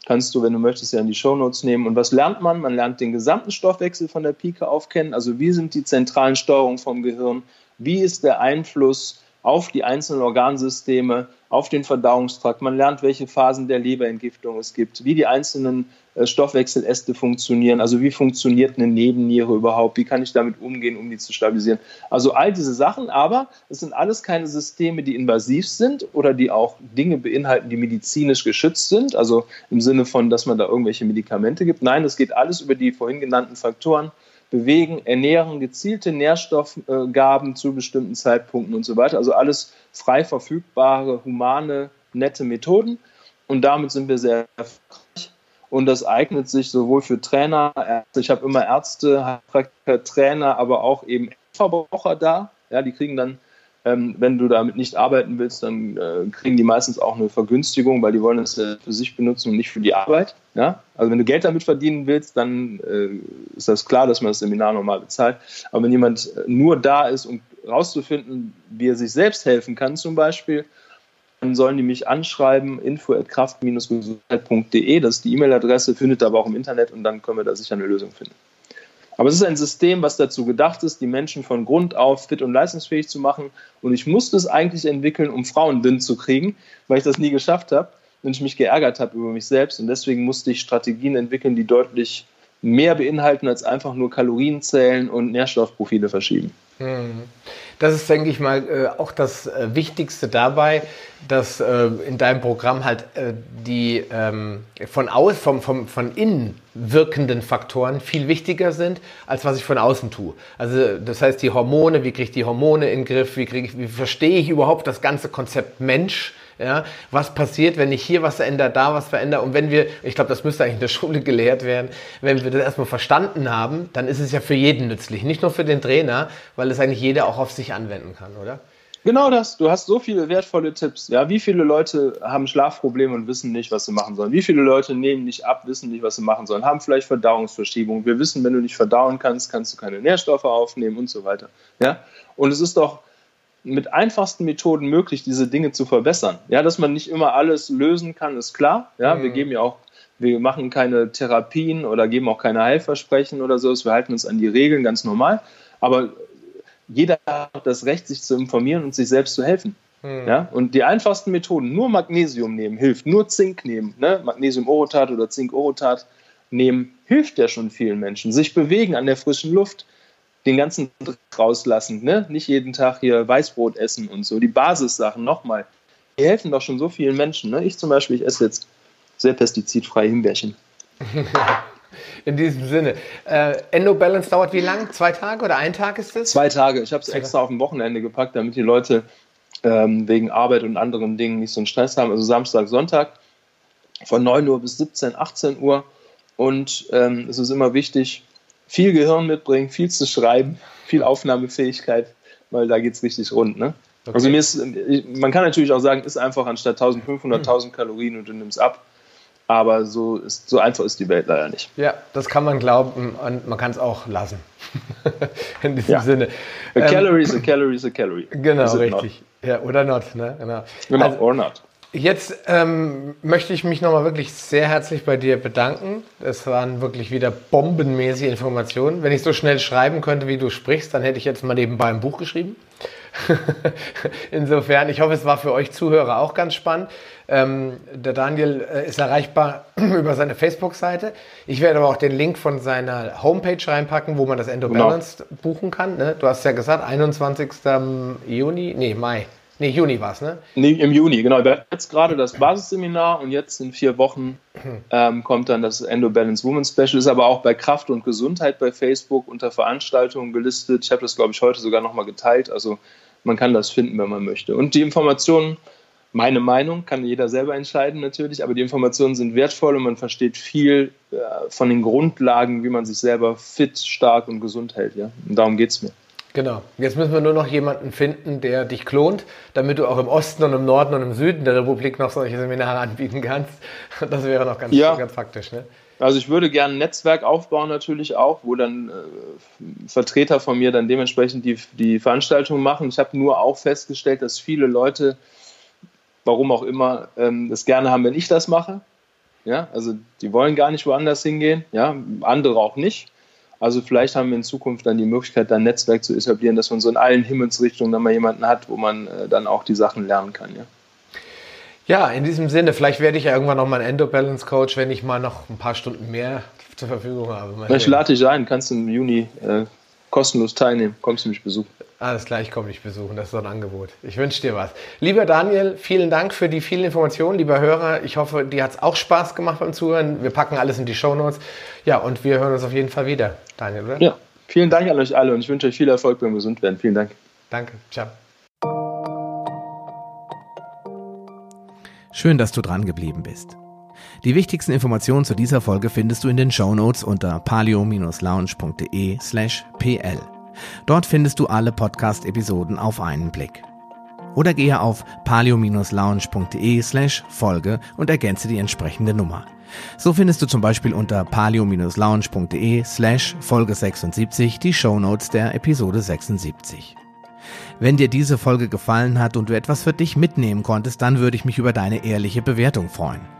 Kannst du, wenn du möchtest, ja in die Shownotes nehmen. Und was lernt man? Man lernt den gesamten Stoffwechsel von der Pike auf kennen. Also wie sind die zentralen Steuerungen vom Gehirn? Wie ist der Einfluss auf die einzelnen Organsysteme, auf den Verdauungstrakt. Man lernt, welche Phasen der Leberentgiftung es gibt, wie die einzelnen äh, Stoffwechseläste funktionieren, also wie funktioniert eine Nebenniere überhaupt, wie kann ich damit umgehen, um die zu stabilisieren. Also all diese Sachen, aber es sind alles keine Systeme, die invasiv sind oder die auch Dinge beinhalten, die medizinisch geschützt sind, also im Sinne von, dass man da irgendwelche Medikamente gibt. Nein, es geht alles über die vorhin genannten Faktoren bewegen, ernähren, gezielte Nährstoffgaben zu bestimmten Zeitpunkten und so weiter. Also alles frei verfügbare, humane, nette Methoden. Und damit sind wir sehr erfolgreich. Und das eignet sich sowohl für Trainer, Ärzte, ich habe immer Ärzte, Trainer, aber auch eben Verbraucher da. Ja, die kriegen dann ähm, wenn du damit nicht arbeiten willst, dann äh, kriegen die meistens auch eine Vergünstigung, weil die wollen es äh, für sich benutzen und nicht für die Arbeit. Ja? Also wenn du Geld damit verdienen willst, dann äh, ist das klar, dass man das Seminar normal bezahlt. Aber wenn jemand äh, nur da ist, um rauszufinden, wie er sich selbst helfen kann zum Beispiel, dann sollen die mich anschreiben, info.kraft-gesundheit.de, das ist die E-Mail-Adresse, findet aber auch im Internet und dann können wir da sicher eine Lösung finden. Aber es ist ein System, was dazu gedacht ist, die Menschen von Grund auf fit und leistungsfähig zu machen. Und ich musste es eigentlich entwickeln, um Frauen dünn zu kriegen, weil ich das nie geschafft habe und ich mich geärgert habe über mich selbst. Und deswegen musste ich Strategien entwickeln, die deutlich mehr beinhalten als einfach nur Kalorien zählen und Nährstoffprofile verschieben. Hm. Das ist, denke ich mal, äh, auch das äh, Wichtigste dabei, dass äh, in deinem Programm halt die ähm, von, aus, vom, vom, von innen wirkenden Faktoren viel wichtiger sind, als was ich von außen tue. Also das heißt, die Hormone, wie kriege ich die Hormone in den Griff, wie, krieg ich, wie verstehe ich überhaupt das ganze Konzept Mensch, ja, was passiert, wenn ich hier was verändere, da was verändere. Und wenn wir, ich glaube, das müsste eigentlich in der Schule gelehrt werden, wenn wir das erstmal verstanden haben, dann ist es ja für jeden nützlich. Nicht nur für den Trainer, weil es eigentlich jeder auch auf sich anwenden kann, oder? Genau das. Du hast so viele wertvolle Tipps. Ja, wie viele Leute haben Schlafprobleme und wissen nicht, was sie machen sollen? Wie viele Leute nehmen nicht ab, wissen nicht, was sie machen sollen? Haben vielleicht Verdauungsverschiebungen. Wir wissen, wenn du nicht verdauen kannst, kannst du keine Nährstoffe aufnehmen und so weiter. Ja, und es ist doch mit einfachsten Methoden möglich, diese Dinge zu verbessern. Ja, dass man nicht immer alles lösen kann, ist klar. Ja, mhm. wir geben ja auch, wir machen keine Therapien oder geben auch keine Heilversprechen oder so. Wir halten uns an die Regeln ganz normal. Aber jeder hat das Recht, sich zu informieren und sich selbst zu helfen. Mhm. Ja, und die einfachsten Methoden, nur Magnesium nehmen, hilft, nur Zink nehmen, ne? Magnesium-Orotat oder Zink-Orotat nehmen, hilft ja schon vielen Menschen. Sich bewegen an der frischen Luft, den ganzen Dreck rauslassen, ne? nicht jeden Tag hier Weißbrot essen und so. Die Basissachen nochmal, die helfen doch schon so vielen Menschen. Ne? Ich zum Beispiel, ich esse jetzt sehr pestizidfreie Himbeerchen. In diesem Sinne. Äh, Endo Balance dauert wie lang? Zwei Tage oder ein Tag ist es? Zwei Tage. Ich habe es extra auf dem Wochenende gepackt, damit die Leute ähm, wegen Arbeit und anderen Dingen nicht so einen Stress haben. Also Samstag, Sonntag von 9 Uhr bis 17, 18 Uhr. Und ähm, es ist immer wichtig, viel Gehirn mitbringen, viel zu schreiben, viel Aufnahmefähigkeit, weil da geht es richtig rund. Ne? Okay. Also mir ist, man kann natürlich auch sagen, ist einfach anstatt 1500 1000 Kalorien und du nimmst ab. Aber so, ist, so einfach ist die Welt leider nicht. Ja, das kann man glauben und man kann es auch lassen. In diesem ja. Sinne. A calorie is a calorie is a calorie. Genau, richtig. Ja, oder not. Ne? Genau, genau also, or not. Jetzt ähm, möchte ich mich nochmal wirklich sehr herzlich bei dir bedanken. Es waren wirklich wieder bombenmäßige Informationen. Wenn ich so schnell schreiben könnte, wie du sprichst, dann hätte ich jetzt mal nebenbei ein Buch geschrieben. Insofern, ich hoffe, es war für euch Zuhörer auch ganz spannend. Ähm, der Daniel äh, ist erreichbar über seine Facebook-Seite. Ich werde aber auch den Link von seiner Homepage reinpacken, wo man das Endo. Balance genau. buchen kann. Ne? Du hast ja gesagt, 21. Juni, nee, Mai. Nee, Juni war es, ne? Nee, im Juni, genau. Jetzt gerade das Basisseminar und jetzt in vier Wochen ähm, kommt dann das Endo Balance Woman Special. Ist aber auch bei Kraft und Gesundheit bei Facebook unter Veranstaltungen gelistet. Ich habe das, glaube ich, heute sogar nochmal geteilt. Also man kann das finden, wenn man möchte. Und die Informationen, meine Meinung, kann jeder selber entscheiden natürlich, aber die Informationen sind wertvoll und man versteht viel äh, von den Grundlagen, wie man sich selber fit, stark und gesund hält. Ja? Und darum geht es mir. Genau. Jetzt müssen wir nur noch jemanden finden, der dich klont, damit du auch im Osten und im Norden und im Süden der Republik noch solche Seminare anbieten kannst. Das wäre noch ganz, ja. ganz faktisch. Ne? Also ich würde gerne ein Netzwerk aufbauen natürlich auch, wo dann äh, Vertreter von mir dann dementsprechend die, die Veranstaltungen machen. Ich habe nur auch festgestellt, dass viele Leute, warum auch immer, ähm, das gerne haben, wenn ich das mache. Ja, also die wollen gar nicht woanders hingehen, ja, andere auch nicht. Also vielleicht haben wir in Zukunft dann die Möglichkeit, ein Netzwerk zu etablieren, dass man so in allen Himmelsrichtungen dann mal jemanden hat, wo man äh, dann auch die Sachen lernen kann. Ja. Ja, in diesem Sinne, vielleicht werde ich ja irgendwann noch mal ein Endo-Balance Coach, wenn ich mal noch ein paar Stunden mehr zur Verfügung habe. ich lade dich ein, kannst du im Juni äh, kostenlos teilnehmen, kommst du mich besuchen. Alles klar, ich komme dich besuchen, das ist so ein Angebot. Ich wünsche dir was. Lieber Daniel, vielen Dank für die vielen Informationen. Lieber Hörer, ich hoffe, dir hat es auch Spaß gemacht beim Zuhören. Wir packen alles in die Show Notes. Ja, und wir hören uns auf jeden Fall wieder, Daniel, oder? Ja, vielen Dank an euch alle und ich wünsche euch viel Erfolg beim Gesundwerden. Vielen Dank. Danke, ciao. Schön, dass du dran geblieben bist. Die wichtigsten Informationen zu dieser Folge findest du in den Show Notes unter palio-lounge.de slash pl. Dort findest du alle Podcast-Episoden auf einen Blick. Oder gehe auf palio-lounge.de slash Folge und ergänze die entsprechende Nummer. So findest du zum Beispiel unter palio-lounge.de slash Folge 76 die Show Notes der Episode 76. Wenn dir diese Folge gefallen hat und du etwas für dich mitnehmen konntest, dann würde ich mich über deine ehrliche Bewertung freuen.